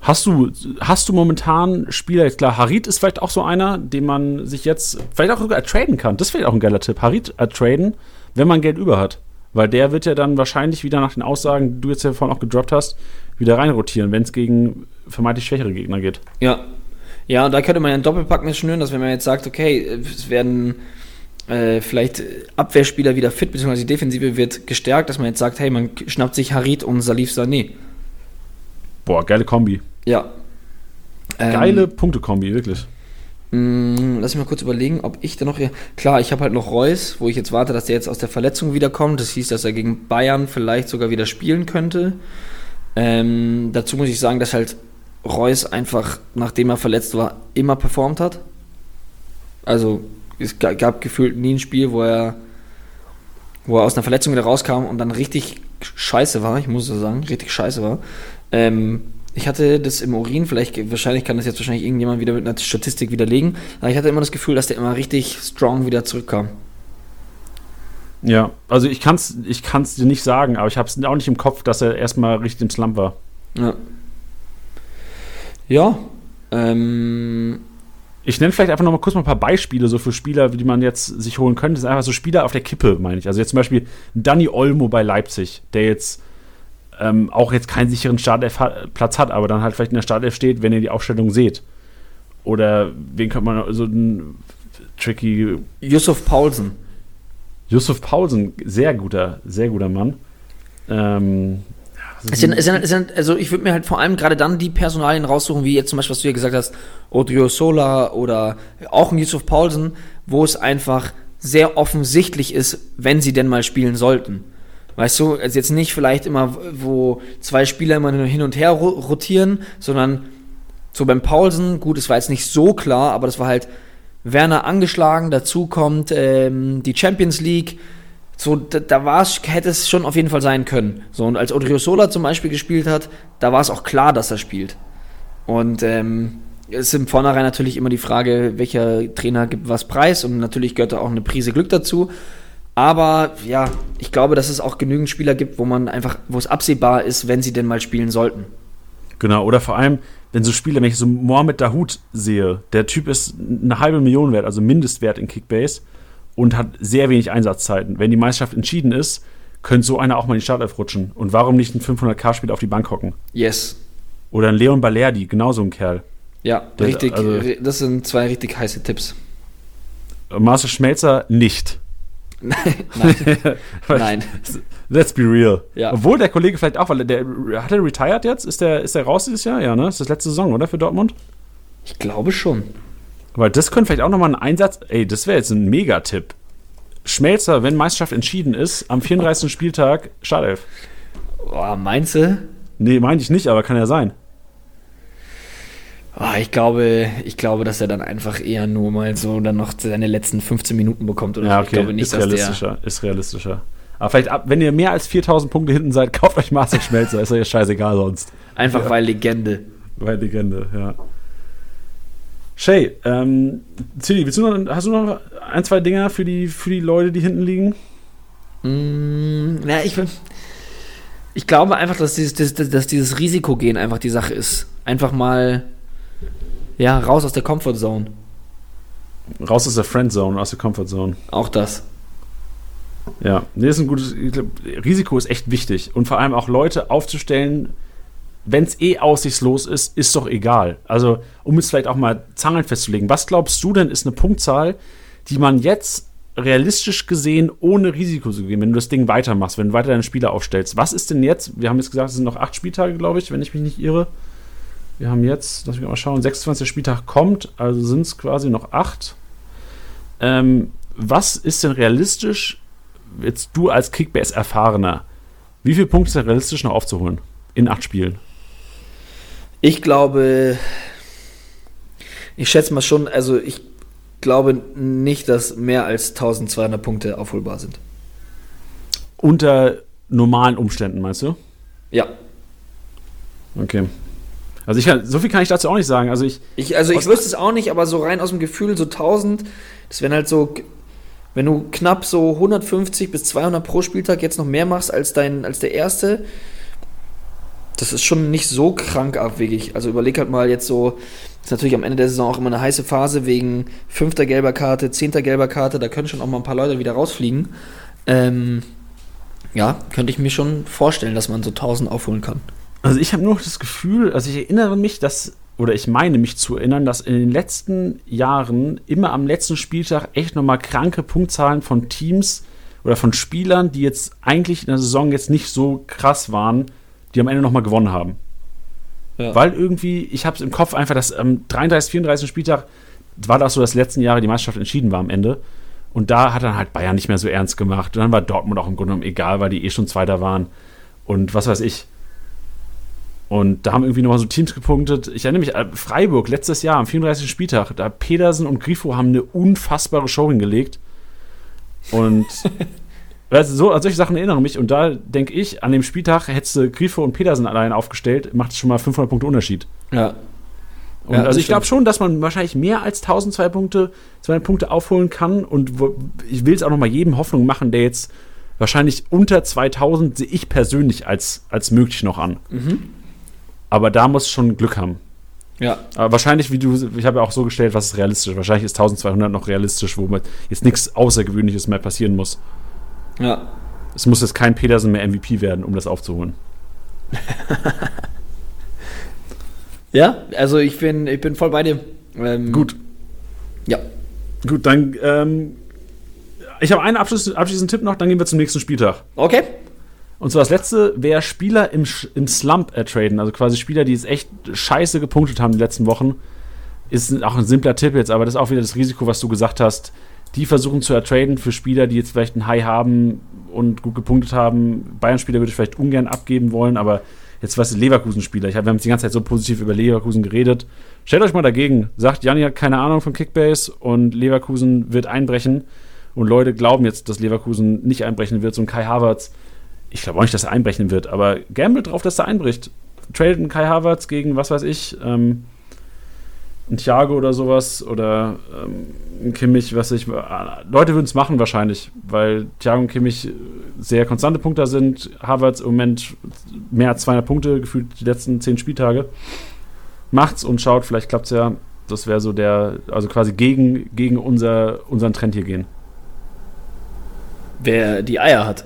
Speaker 1: Hast du, hast du momentan Spieler, jetzt klar, Harit ist vielleicht auch so einer, den man sich jetzt vielleicht auch sogar traden kann. Das wäre auch ein geiler Tipp. Harit traden, wenn man Geld über hat. Weil der wird ja dann wahrscheinlich wieder nach den Aussagen, die du jetzt ja vorhin auch gedroppt hast, wieder reinrotieren, wenn es gegen vermeintlich schwächere Gegner geht.
Speaker 2: Ja. Ja, und da könnte man ja einen Doppelpack mit schnüren, dass wenn man jetzt sagt, okay, es werden äh, vielleicht Abwehrspieler wieder fit, beziehungsweise die Defensive wird gestärkt, dass man jetzt sagt, hey, man schnappt sich Harit und Salif Sané.
Speaker 1: Boah, geile Kombi.
Speaker 2: Ja.
Speaker 1: Geile ähm, Punkte-Kombi, wirklich.
Speaker 2: Mh, mm, lass mich mal kurz überlegen, ob ich da noch. Klar, ich habe halt noch Reus, wo ich jetzt warte, dass der jetzt aus der Verletzung wiederkommt. Das hieß, dass er gegen Bayern vielleicht sogar wieder spielen könnte. Ähm, dazu muss ich sagen, dass halt Reus einfach, nachdem er verletzt war, immer performt hat. Also es gab gefühlt nie ein Spiel, wo er, wo er aus einer Verletzung wieder rauskam und dann richtig scheiße war, ich muss so sagen, richtig scheiße war. Ähm, ich hatte das im Urin, vielleicht, wahrscheinlich kann das jetzt wahrscheinlich irgendjemand wieder mit einer Statistik widerlegen, aber ich hatte immer das Gefühl, dass der immer richtig strong wieder zurückkam.
Speaker 1: Ja, also ich kann es ich kann's dir nicht sagen, aber ich habe es auch nicht im Kopf, dass er erstmal richtig im Slump war.
Speaker 2: Ja. Ja. Ähm,
Speaker 1: ich nenne vielleicht einfach noch mal kurz mal ein paar Beispiele so für Spieler, die man jetzt sich holen könnte. Das sind einfach so Spieler auf der Kippe, meine ich. Also jetzt zum Beispiel Danny Olmo bei Leipzig, der jetzt ähm, auch jetzt keinen sicheren Startelf-Platz hat, aber dann halt vielleicht in der Startelf steht, wenn ihr die Aufstellung seht. Oder wen könnte man so ein tricky.
Speaker 2: Yusuf Paulsen.
Speaker 1: Yusuf Paulsen, sehr guter, sehr guter Mann. Ähm,
Speaker 2: es sind, es sind, es sind, also ich würde mir halt vor allem gerade dann die Personalien raussuchen, wie jetzt zum Beispiel, was du ja gesagt hast, Odrio Sola oder auch ein Yusuf Paulsen, wo es einfach sehr offensichtlich ist, wenn sie denn mal spielen sollten. Weißt du, also jetzt nicht vielleicht immer, wo zwei Spieler immer hin und her rotieren, sondern so beim Paulsen, gut, es war jetzt nicht so klar, aber das war halt Werner angeschlagen, dazu kommt ähm, die Champions League, so, da, da war es, hätte es schon auf jeden Fall sein können. So, und als Odriozola zum Beispiel gespielt hat, da war es auch klar, dass er spielt. Und ähm, es ist im Vornherein natürlich immer die Frage, welcher Trainer gibt was preis und natürlich gehört da auch eine Prise Glück dazu. Aber ja, ich glaube, dass es auch genügend Spieler gibt, wo man einfach, wo es absehbar ist, wenn sie denn mal spielen sollten.
Speaker 1: Genau, oder vor allem, wenn so Spieler, wenn ich so Mohamed Dahoud sehe, der Typ ist eine halbe Million wert, also Mindestwert in Kickbase und hat sehr wenig Einsatzzeiten. Wenn die Meisterschaft entschieden ist, könnte so einer auch mal in die Startelf rutschen. Und warum nicht ein 500k-Spieler auf die Bank hocken?
Speaker 2: Yes.
Speaker 1: Oder ein Leon Balerdi, genauso ein Kerl.
Speaker 2: Ja, Der, richtig. Also, das sind zwei richtig heiße Tipps.
Speaker 1: Marcel Schmelzer nicht.
Speaker 2: Nein. Nein. Nein.
Speaker 1: Let's be real.
Speaker 2: Ja.
Speaker 1: Obwohl der Kollege vielleicht auch, weil der hat er retired jetzt? Ist der, ist der raus dieses Jahr? Ja, ne? Ist das letzte Saison, oder? Für Dortmund?
Speaker 2: Ich glaube schon.
Speaker 1: Weil das könnte vielleicht auch nochmal ein Einsatz. Ey, das wäre jetzt ein Megatipp. Schmelzer, wenn Meisterschaft entschieden ist, am 34. Spieltag Startelf.
Speaker 2: Boah, meinst du?
Speaker 1: Nee, meinte ich nicht, aber kann ja sein.
Speaker 2: Oh, ich glaube, ich glaube, dass er dann einfach eher nur mal so dann noch seine letzten 15 Minuten bekommt. Oder
Speaker 1: ja, okay. Ich glaube nicht, ist realistischer. ist realistischer. Aber vielleicht, ab, wenn ihr mehr als 4000 Punkte hinten seid, kauft euch Marcel Schmelzer. ist ja scheißegal sonst.
Speaker 2: Einfach ja. weil Legende.
Speaker 1: Weil Legende, ja. Shay, ähm, Zilli, willst du noch, hast du noch ein, zwei Dinger für die, für die Leute, die hinten liegen?
Speaker 2: Mm, na, ich, ich glaube einfach, dass dieses, dass, dass dieses Risikogehen einfach die Sache ist. Einfach mal, ja, raus aus der Comfortzone.
Speaker 1: Raus aus der Friendzone, aus der Comfortzone.
Speaker 2: Auch das.
Speaker 1: Ja, nee, ist ein gutes, glaub, Risiko ist echt wichtig. Und vor allem auch Leute aufzustellen, wenn es eh aussichtslos ist, ist doch egal. Also, um es vielleicht auch mal Zahlen festzulegen, was glaubst du denn ist eine Punktzahl, die man jetzt realistisch gesehen ohne Risiko zu gehen, wenn du das Ding weitermachst, wenn du weiter deine Spieler aufstellst? Was ist denn jetzt? Wir haben jetzt gesagt, es sind noch acht Spieltage, glaube ich, wenn ich mich nicht irre. Wir haben jetzt, lass mich mal schauen, 26. Spieltag kommt, also sind es quasi noch acht. Ähm, was ist denn realistisch, jetzt du als Kickbase-Erfahrener, wie viele Punkte ist denn realistisch noch aufzuholen in acht Spielen?
Speaker 2: Ich glaube, ich schätze mal schon, also ich glaube nicht, dass mehr als 1200 Punkte aufholbar sind.
Speaker 1: Unter normalen Umständen, meinst du?
Speaker 2: Ja.
Speaker 1: Okay. Also ich kann, so viel kann ich dazu auch nicht sagen. Also ich,
Speaker 2: ich also ich wüsste es auch nicht, aber so rein aus dem Gefühl so 1000, das wären halt so, wenn du knapp so 150 bis 200 pro Spieltag jetzt noch mehr machst als dein, als der erste, das ist schon nicht so krank abwegig. Also überleg halt mal jetzt so, ist natürlich am Ende der Saison auch immer eine heiße Phase wegen fünfter gelber Karte, zehnter gelber Karte, da können schon auch mal ein paar Leute wieder rausfliegen. Ähm, ja, könnte ich mir schon vorstellen, dass man so 1000 aufholen kann.
Speaker 1: Also ich habe nur das Gefühl, also ich erinnere mich, dass, oder ich meine mich zu erinnern, dass in den letzten Jahren immer am letzten Spieltag echt nochmal kranke Punktzahlen von Teams oder von Spielern, die jetzt eigentlich in der Saison jetzt nicht so krass waren, die am Ende nochmal gewonnen haben. Ja. Weil irgendwie, ich habe es im Kopf einfach, dass am 33, 34. Spieltag war das so, dass letzten Jahre die Meisterschaft entschieden war am Ende. Und da hat dann halt Bayern nicht mehr so ernst gemacht. Und dann war Dortmund auch im Grunde genommen egal, weil die eh schon Zweiter waren. Und was weiß ich. Und da haben irgendwie nochmal so Teams gepunktet. Ich erinnere mich, äh, Freiburg letztes Jahr am 34. Spieltag, da Pedersen und Grifo haben eine unfassbare Show hingelegt. Und also so, an solche Sachen erinnere mich. Und da denke ich, an dem Spieltag hättest du Grifo und Pedersen allein aufgestellt, macht es schon mal 500 Punkte Unterschied.
Speaker 2: Ja.
Speaker 1: Und
Speaker 2: Ja,
Speaker 1: also ich glaube schon, dass man wahrscheinlich mehr als 1200 Punkte, 200 Punkte aufholen kann. Und ich will es auch noch mal jedem Hoffnung machen, der jetzt wahrscheinlich unter 2000 sehe ich persönlich als, als möglich noch an. Aber da muss schon Glück haben.
Speaker 2: Ja.
Speaker 1: Aber wahrscheinlich, wie du, ich habe ja auch so gestellt, was ist realistisch. Wahrscheinlich ist 1200 noch realistisch, wo jetzt nichts Außergewöhnliches mehr passieren muss.
Speaker 2: Ja.
Speaker 1: Es muss jetzt kein Petersen mehr MVP werden, um das aufzuholen.
Speaker 2: Ja, also ich bin, ich bin voll bei dir. Ähm,
Speaker 1: Gut.
Speaker 2: Ja.
Speaker 1: Gut, dann, ähm, ich habe einen Abschluss, abschließenden Tipp noch, dann gehen wir zum nächsten Spieltag.
Speaker 2: Okay.
Speaker 1: Und zwar das letzte, wer Spieler im, im Slump ertraden, also quasi Spieler, die es echt scheiße gepunktet haben die letzten Wochen, ist auch ein simpler Tipp jetzt, aber das ist auch wieder das Risiko, was du gesagt hast. Die versuchen zu ertraden für Spieler, die jetzt vielleicht ein High haben und gut gepunktet haben. Bayern-Spieler würde ich vielleicht ungern abgeben wollen, aber jetzt was Leverkusen-Spieler. Ich hab, wir haben jetzt die ganze Zeit so positiv über Leverkusen geredet. Stellt euch mal dagegen. Sagt, Janni hat keine Ahnung von Kickbase und Leverkusen wird einbrechen. Und Leute glauben jetzt, dass Leverkusen nicht einbrechen wird. So ein Kai Havertz ich glaube auch nicht, dass er einbrechen wird, aber gamble drauf, dass er einbricht. Tradet einen Kai Havertz gegen, was weiß ich, ähm, ein Thiago oder sowas oder ähm, ein Kimmich, was ich. Äh, Leute würden es machen wahrscheinlich, weil Thiago und Kimmich sehr konstante Punkter sind. Havertz im Moment mehr als 200 Punkte gefühlt die letzten 10 Spieltage. Macht's und schaut, vielleicht klappt es ja. Das wäre so der, also quasi gegen, gegen unser, unseren Trend hier gehen.
Speaker 2: Wer die Eier hat.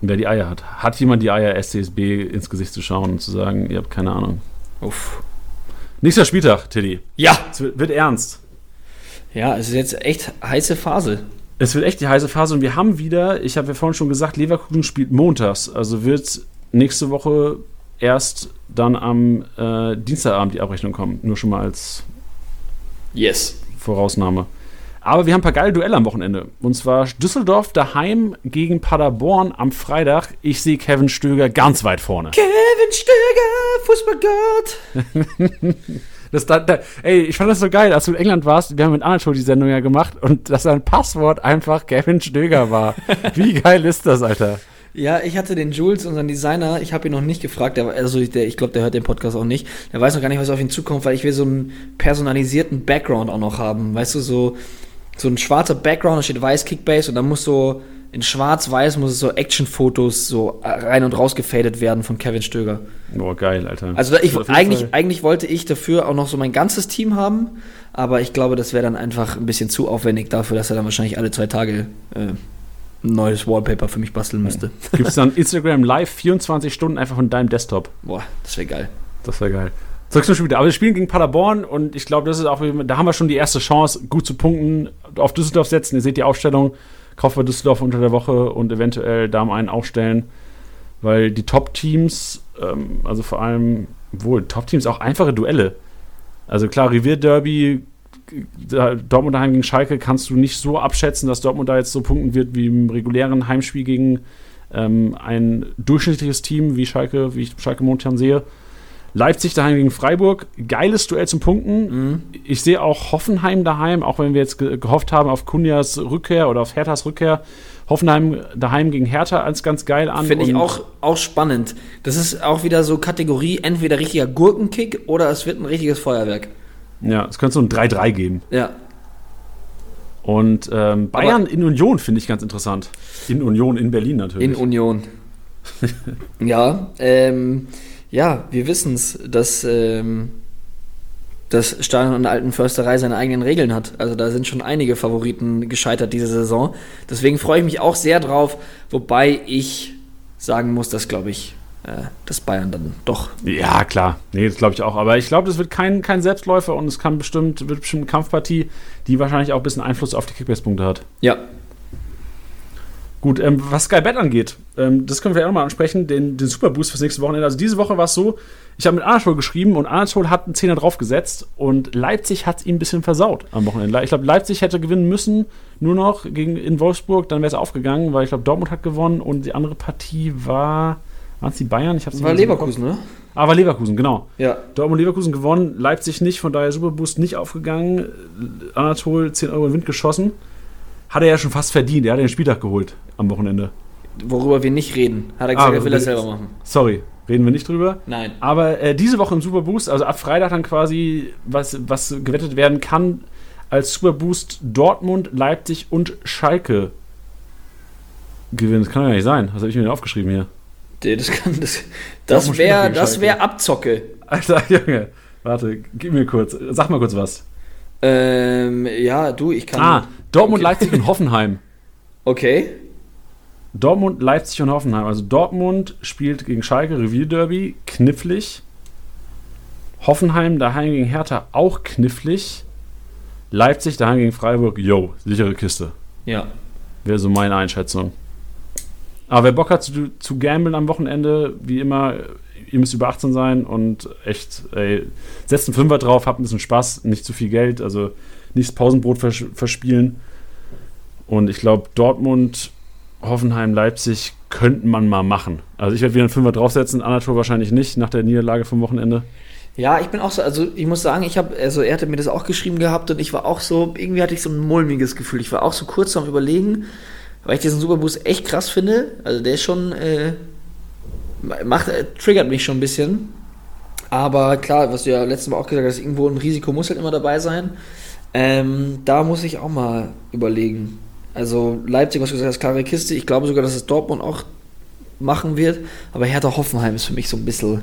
Speaker 1: Wer die Eier hat. Hat jemand die Eier, SCSB ins Gesicht zu schauen und zu sagen, ihr habt keine Ahnung?
Speaker 2: Uff.
Speaker 1: Nächster Spieltag, Tilly.
Speaker 2: Ja.
Speaker 1: Es wird, wird ernst.
Speaker 2: Ja, es ist jetzt echt heiße Phase.
Speaker 1: Es wird echt die heiße Phase und wir haben wieder, ich habe ja vorhin schon gesagt, Leverkusen spielt montags. Also wird nächste Woche erst dann am äh, Dienstagabend die Abrechnung kommen. Nur schon mal als
Speaker 2: Yes.
Speaker 1: Vorausnahme. Aber wir haben ein paar geile Duelle am Wochenende. Und zwar Düsseldorf daheim gegen Paderborn am Freitag. Ich sehe Kevin Stöger ganz weit vorne.
Speaker 2: Kevin Stöger, Fußballgott.
Speaker 1: Das, da, da, ey, ich fand das so geil, als du in England warst. Wir haben mit Anatol die Sendung ja gemacht und dass sein Passwort einfach Kevin Stöger war. Wie geil ist das, Alter?
Speaker 2: Ja, ich hatte den Jules, unseren Designer, ich habe ihn noch nicht gefragt, der, also der, ich glaube, der hört den Podcast auch nicht. Der weiß noch gar nicht, was auf ihn zukommt, weil ich will so einen personalisierten Background auch noch haben. Weißt du, so, so ein schwarzer Background, da steht weiß Kickbase und dann muss so in schwarz-weiß muss es so Actionfotos so rein und raus gefadet werden von Kevin Stöger.
Speaker 1: Boah, geil, Alter.
Speaker 2: Also ich, eigentlich,
Speaker 1: Fall.
Speaker 2: eigentlich wollte ich dafür auch noch so mein ganzes Team haben, aber ich glaube, das wäre dann einfach ein bisschen zu aufwendig dafür, dass er dann wahrscheinlich alle zwei Tage äh, ein neues Wallpaper für mich basteln müsste.
Speaker 1: Gibt es dann Instagram live 24 Stunden einfach von deinem Desktop?
Speaker 2: Boah, das wäre geil.
Speaker 1: Das wäre geil. Zurück zum Spiel. Aber wir spielen gegen Paderborn und ich glaube, das ist auch, da haben wir schon die erste Chance, gut zu punkten, auf Düsseldorf setzen. Ihr seht die Aufstellung, kaufen wir Düsseldorf unter der Woche und eventuell da mal einen aufstellen, weil die Top-Teams, ähm, also vor allem, wohl, Top-Teams auch einfache Duelle. Also klar, Revier-Derby, Dortmund daheim gegen Schalke kannst du nicht so abschätzen, dass Dortmund da jetzt so punkten wird wie im regulären Heimspiel gegen ähm, ein durchschnittliches Team wie Schalke, wie ich Schalke momentan sehe. Leipzig daheim gegen Freiburg, geiles Duell zum Punkten. Ich sehe auch Hoffenheim daheim, auch wenn wir jetzt ge gehofft haben auf Kunjas Rückkehr oder auf Herthas Rückkehr. Hoffenheim daheim gegen Hertha als ganz geil an.
Speaker 2: Finde ich auch, auch spannend. Das ist auch wieder so Kategorie, entweder richtiger Gurkenkick oder es wird ein richtiges Feuerwerk.
Speaker 1: Ja, es könnte so ein 3-3 geben.
Speaker 2: Ja.
Speaker 1: Und ähm, Bayern in Union finde ich ganz interessant. In Union, in Berlin natürlich.
Speaker 2: In Union. ja, ähm, ja, wir wissen es, dass ähm, das Stadion der alten Försterei seine eigenen Regeln hat. Also da sind schon einige Favoriten gescheitert diese Saison. Deswegen freue ich mich auch sehr drauf, wobei ich sagen muss, dass, glaube ich, äh, dass Bayern dann doch.
Speaker 1: Ja, klar. Nee, das glaube ich auch. Aber ich glaube, das wird kein, kein Selbstläufer und es kann bestimmt, wird bestimmt eine Kampfpartie, die wahrscheinlich auch ein bisschen Einfluss auf die Kickbase-Punkte hat.
Speaker 2: Ja,
Speaker 1: Gut, ähm, was Sky Bet angeht, ähm, das können wir ja auch mal ansprechen, den, den Superboost fürs nächste Wochenende. Also diese Woche war es so, ich habe mit Anatol geschrieben und Anatol hat einen Zehner draufgesetzt und Leipzig hat es ihm ein bisschen versaut am Wochenende. Ich glaube, Leipzig hätte gewinnen müssen, nur noch gegen in Wolfsburg, dann wäre es aufgegangen, weil ich glaube, Dortmund hat gewonnen und die andere Partie war, Waren es die Bayern? Ich hab's
Speaker 2: War Leverkusen, ne?
Speaker 1: Ah, war Leverkusen, genau.
Speaker 2: Ja.
Speaker 1: Dortmund Leverkusen gewonnen, Leipzig nicht, von daher Superboost nicht aufgegangen. Anatol 10 Euro in den Wind geschossen. Hat er ja schon fast verdient. Er hat den Spieltag geholt am Wochenende.
Speaker 2: Worüber wir nicht reden. Hat er gesagt,
Speaker 1: Ah,
Speaker 2: er will das selber machen.
Speaker 1: Sorry, reden wir nicht drüber.
Speaker 2: Nein.
Speaker 1: Aber äh, diese Woche im Superboost, also ab Freitag dann quasi, was, was gewettet werden kann, als Superboost Dortmund, Leipzig und Schalke gewinnen. Das kann ja nicht sein. Was habe ich mir denn aufgeschrieben hier?
Speaker 2: Das, kann, das, das wäre das wär Abzocke.
Speaker 1: Alter, Junge. Warte, gib mir kurz. Sag mal kurz was.
Speaker 2: Ähm, ja, du, ich kann.
Speaker 1: Ah, Dortmund,
Speaker 2: Okay.
Speaker 1: Leipzig und Hoffenheim.
Speaker 2: Okay.
Speaker 1: Dortmund, Leipzig und Hoffenheim. Also Dortmund spielt gegen Schalke, Revierderby, knifflig. Hoffenheim daheim gegen Hertha auch knifflig. Leipzig daheim gegen Freiburg, yo, sichere Kiste.
Speaker 2: Ja.
Speaker 1: Wäre so meine Einschätzung. Aber wer Bock hat zu, zu gamblen am Wochenende, wie immer, ihr müsst über 18 sein und echt, ey, setzt einen Fünfer drauf, habt ein bisschen Spaß, nicht zu viel Geld, also nicht das Pausenbrot vers verspielen. Und ich glaube, Dortmund, Hoffenheim, Leipzig könnte man mal machen. Also ich werde wieder einen Fünfer draufsetzen, Anatol wahrscheinlich nicht, nach der Niederlage vom Wochenende.
Speaker 2: Ja, ich bin auch so, also ich muss sagen, ich habe, also er hatte mir das auch geschrieben gehabt und ich war auch so, irgendwie hatte ich so ein mulmiges Gefühl. Ich war auch so kurz am Überlegen, weil ich diesen Superboost echt krass finde. Also der ist schon, äh, macht, äh, triggert mich schon ein bisschen. Aber klar, was du ja letztes Mal auch gesagt hast, irgendwo ein Risiko muss halt immer dabei sein. Ähm, da muss ich auch mal überlegen. Also Leipzig, was du gesagt hast, klare Kiste. Ich glaube sogar, dass es Dortmund auch machen wird. Aber Hertha Hoffenheim ist für mich so ein bisschen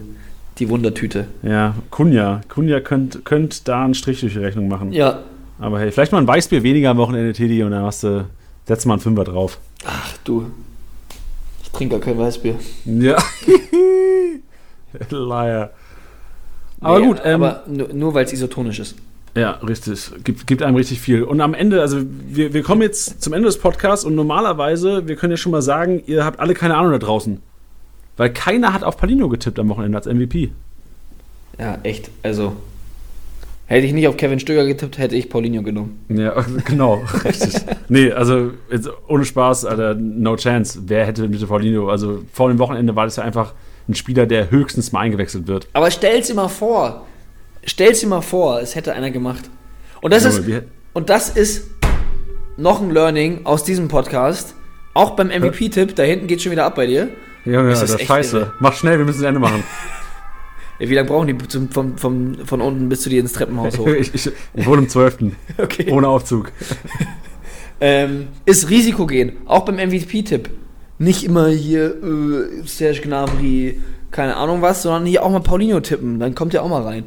Speaker 2: die Wundertüte.
Speaker 1: Ja, Kunja. Kunja könnte könnt da einen Strich durch die Rechnung machen.
Speaker 2: Ja,
Speaker 1: Aber hey, vielleicht mal ein Weißbier weniger am Wochenende, Teddy, und dann hast du, setzt mal einen Fünfer drauf.
Speaker 2: Ach du. Ich trinke gar kein Weißbier.
Speaker 1: Ja. Liar. Aber
Speaker 2: Nee,
Speaker 1: gut, ähm,
Speaker 2: aber nur, nur weil es isotonisch ist.
Speaker 1: ja, richtig. Gibt, gibt einem richtig viel. Und am Ende, also wir, wir kommen jetzt zum Ende des Podcasts und normalerweise, wir können ja schon mal sagen, ihr habt alle keine Ahnung da draußen. Weil keiner hat auf Palino getippt am Wochenende als MVP.
Speaker 2: Ja, echt. Also. Hätte ich nicht auf Kevin Stöger getippt, hätte ich Paulinho genommen.
Speaker 1: Ja, genau, richtig. Nee, also jetzt ohne Spaß, Alter, no chance. Wer hätte mit Paulinho, also vor dem Wochenende war das ja einfach ein Spieler, der höchstens mal eingewechselt wird.
Speaker 2: Aber stell's dir mal vor. Stell's dir mal vor, es hätte einer gemacht. Und das
Speaker 1: Junge,
Speaker 2: ist. Und das ist noch ein Learning aus diesem Podcast. Auch beim MVP-Tipp, da hinten geht schon wieder ab bei dir.
Speaker 1: Junge,
Speaker 2: Das ist
Speaker 1: Alter,
Speaker 2: echt
Speaker 1: scheiße.
Speaker 2: irre.
Speaker 1: Mach schnell, wir müssen das Ende machen.
Speaker 2: Wie lange brauchen die zum, vom, vom, von unten bis zu dir ins Treppenhaus hoch?
Speaker 1: ich, ich, ich wohne im 12.
Speaker 2: Okay.
Speaker 1: Ohne Aufzug.
Speaker 2: Ähm, ist Risiko gehen, auch beim MVP-Tipp. Nicht immer hier äh, Serge Gnabry, keine Ahnung was, sondern hier auch mal Paulinho tippen, dann kommt er auch mal rein.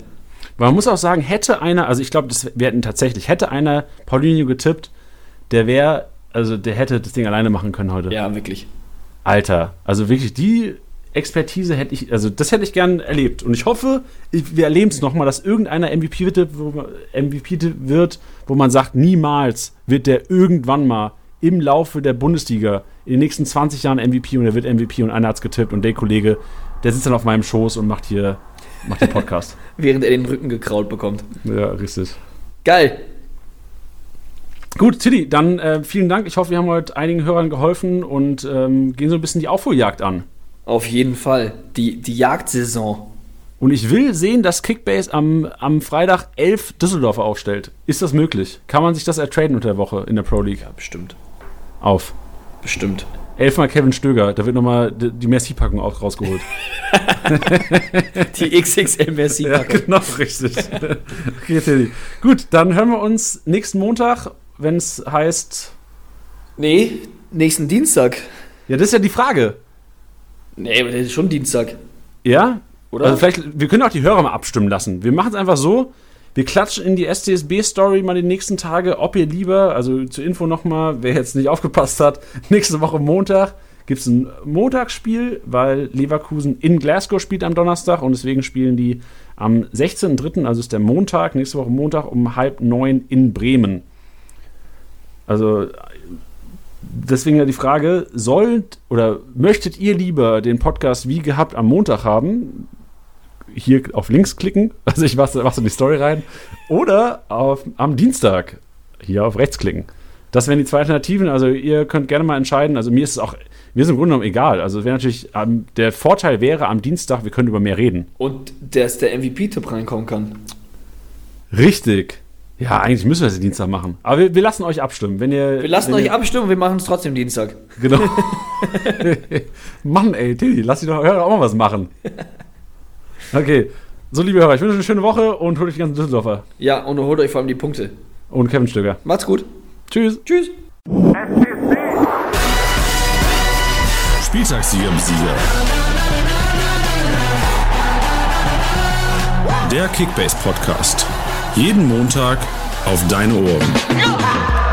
Speaker 1: Man muss auch sagen, hätte einer, also ich glaube, das wir hätten tatsächlich, hätte einer Paulinho getippt, der wäre, also der hätte das Ding alleine machen können heute.
Speaker 2: Ja, wirklich.
Speaker 1: Alter, also wirklich die Expertise hätte ich, also das hätte ich gern erlebt. Und ich hoffe, wir erleben es nochmal, dass irgendeiner MVP wird, wo, man- MVP wird, wo man sagt, niemals wird der irgendwann mal im Laufe der Bundesliga in den nächsten 20 Jahren MVP und er wird MVP und einer hat es getippt und der Kollege, der sitzt dann auf meinem Schoß und macht hier, macht den Podcast.
Speaker 2: Während er den Rücken gekraut bekommt.
Speaker 1: ja, richtig.
Speaker 2: Geil.
Speaker 1: Gut, Tilly, dann äh, vielen Dank. Ich hoffe, wir haben heute einigen Hörern geholfen und ähm, gehen so ein bisschen die Aufholjagd an.
Speaker 2: Auf jeden Fall. Die, die Jagdsaison.
Speaker 1: Und ich will sehen, dass Kickbase am, am Freitag elf Düsseldorfer aufstellt. Ist das möglich? Kann man sich das ertraden unter der Woche in der Pro League?
Speaker 2: Ja, bestimmt.
Speaker 1: Auf.
Speaker 2: Bestimmt.
Speaker 1: Elfmal Kevin Stöger, da wird nochmal die, die Merci-Packung auch rausgeholt.
Speaker 2: Die XXL Merci.
Speaker 1: ja, genau, richtig. okay, Tilly. Gut, dann hören wir uns nächsten Montag, wenn es heißt.
Speaker 2: Nee, nächsten Dienstag.
Speaker 1: Ja, das ist ja die Frage.
Speaker 2: Nee, aber das ist schon Dienstag.
Speaker 1: Ja?
Speaker 2: Oder?
Speaker 1: Also vielleicht, wir können auch die Hörer mal abstimmen lassen. Wir machen es einfach so. Wir klatschen in die STSB-Story mal die nächsten Tage, ob ihr lieber, also zur Info nochmal, wer jetzt nicht aufgepasst hat, nächste Woche Montag gibt es ein Montagsspiel, weil Leverkusen in Glasgow spielt am Donnerstag und deswegen spielen die am 16.03., also ist der Montag, nächste Woche Montag um halb neun in Bremen. Also deswegen ja die Frage, sollt oder möchtet ihr lieber den Podcast wie gehabt am Montag haben? Hier auf links klicken, also ich mach's, mach's in die Story rein, oder auf, am Dienstag hier auf rechts klicken. Das wären die zwei Alternativen. Also ihr könnt gerne mal entscheiden. Also mir ist es auch mir ist im Grunde genommen egal. Also wäre natürlich, ähm, der Vorteil wäre am Dienstag, wir können über mehr reden.
Speaker 2: Und dass der MVP-Tipp reinkommen kann.
Speaker 1: Richtig. Ja, eigentlich müssen wir das Dienstag machen. Aber wir, wir lassen euch abstimmen. Wenn ihr,
Speaker 2: Wir lassen
Speaker 1: wenn
Speaker 2: euch
Speaker 1: ihr,
Speaker 2: abstimmen, wir machen es trotzdem Dienstag.
Speaker 1: Genau. Mann, ey, Tilly, lass die doch Hörer auch mal was machen. Okay. So, liebe Hörer, ich wünsche euch eine schöne Woche und holt euch die ganzen Düsseldorfer.
Speaker 2: Ja, und holt euch vor allem die Punkte.
Speaker 1: Und Kevin Stöger.
Speaker 2: Macht's gut.
Speaker 1: Tschüss.
Speaker 2: Tschüss.
Speaker 3: Spieltagssieger im Sieger. Der Kickbase Podcast. Jeden Montag auf deine Ohren.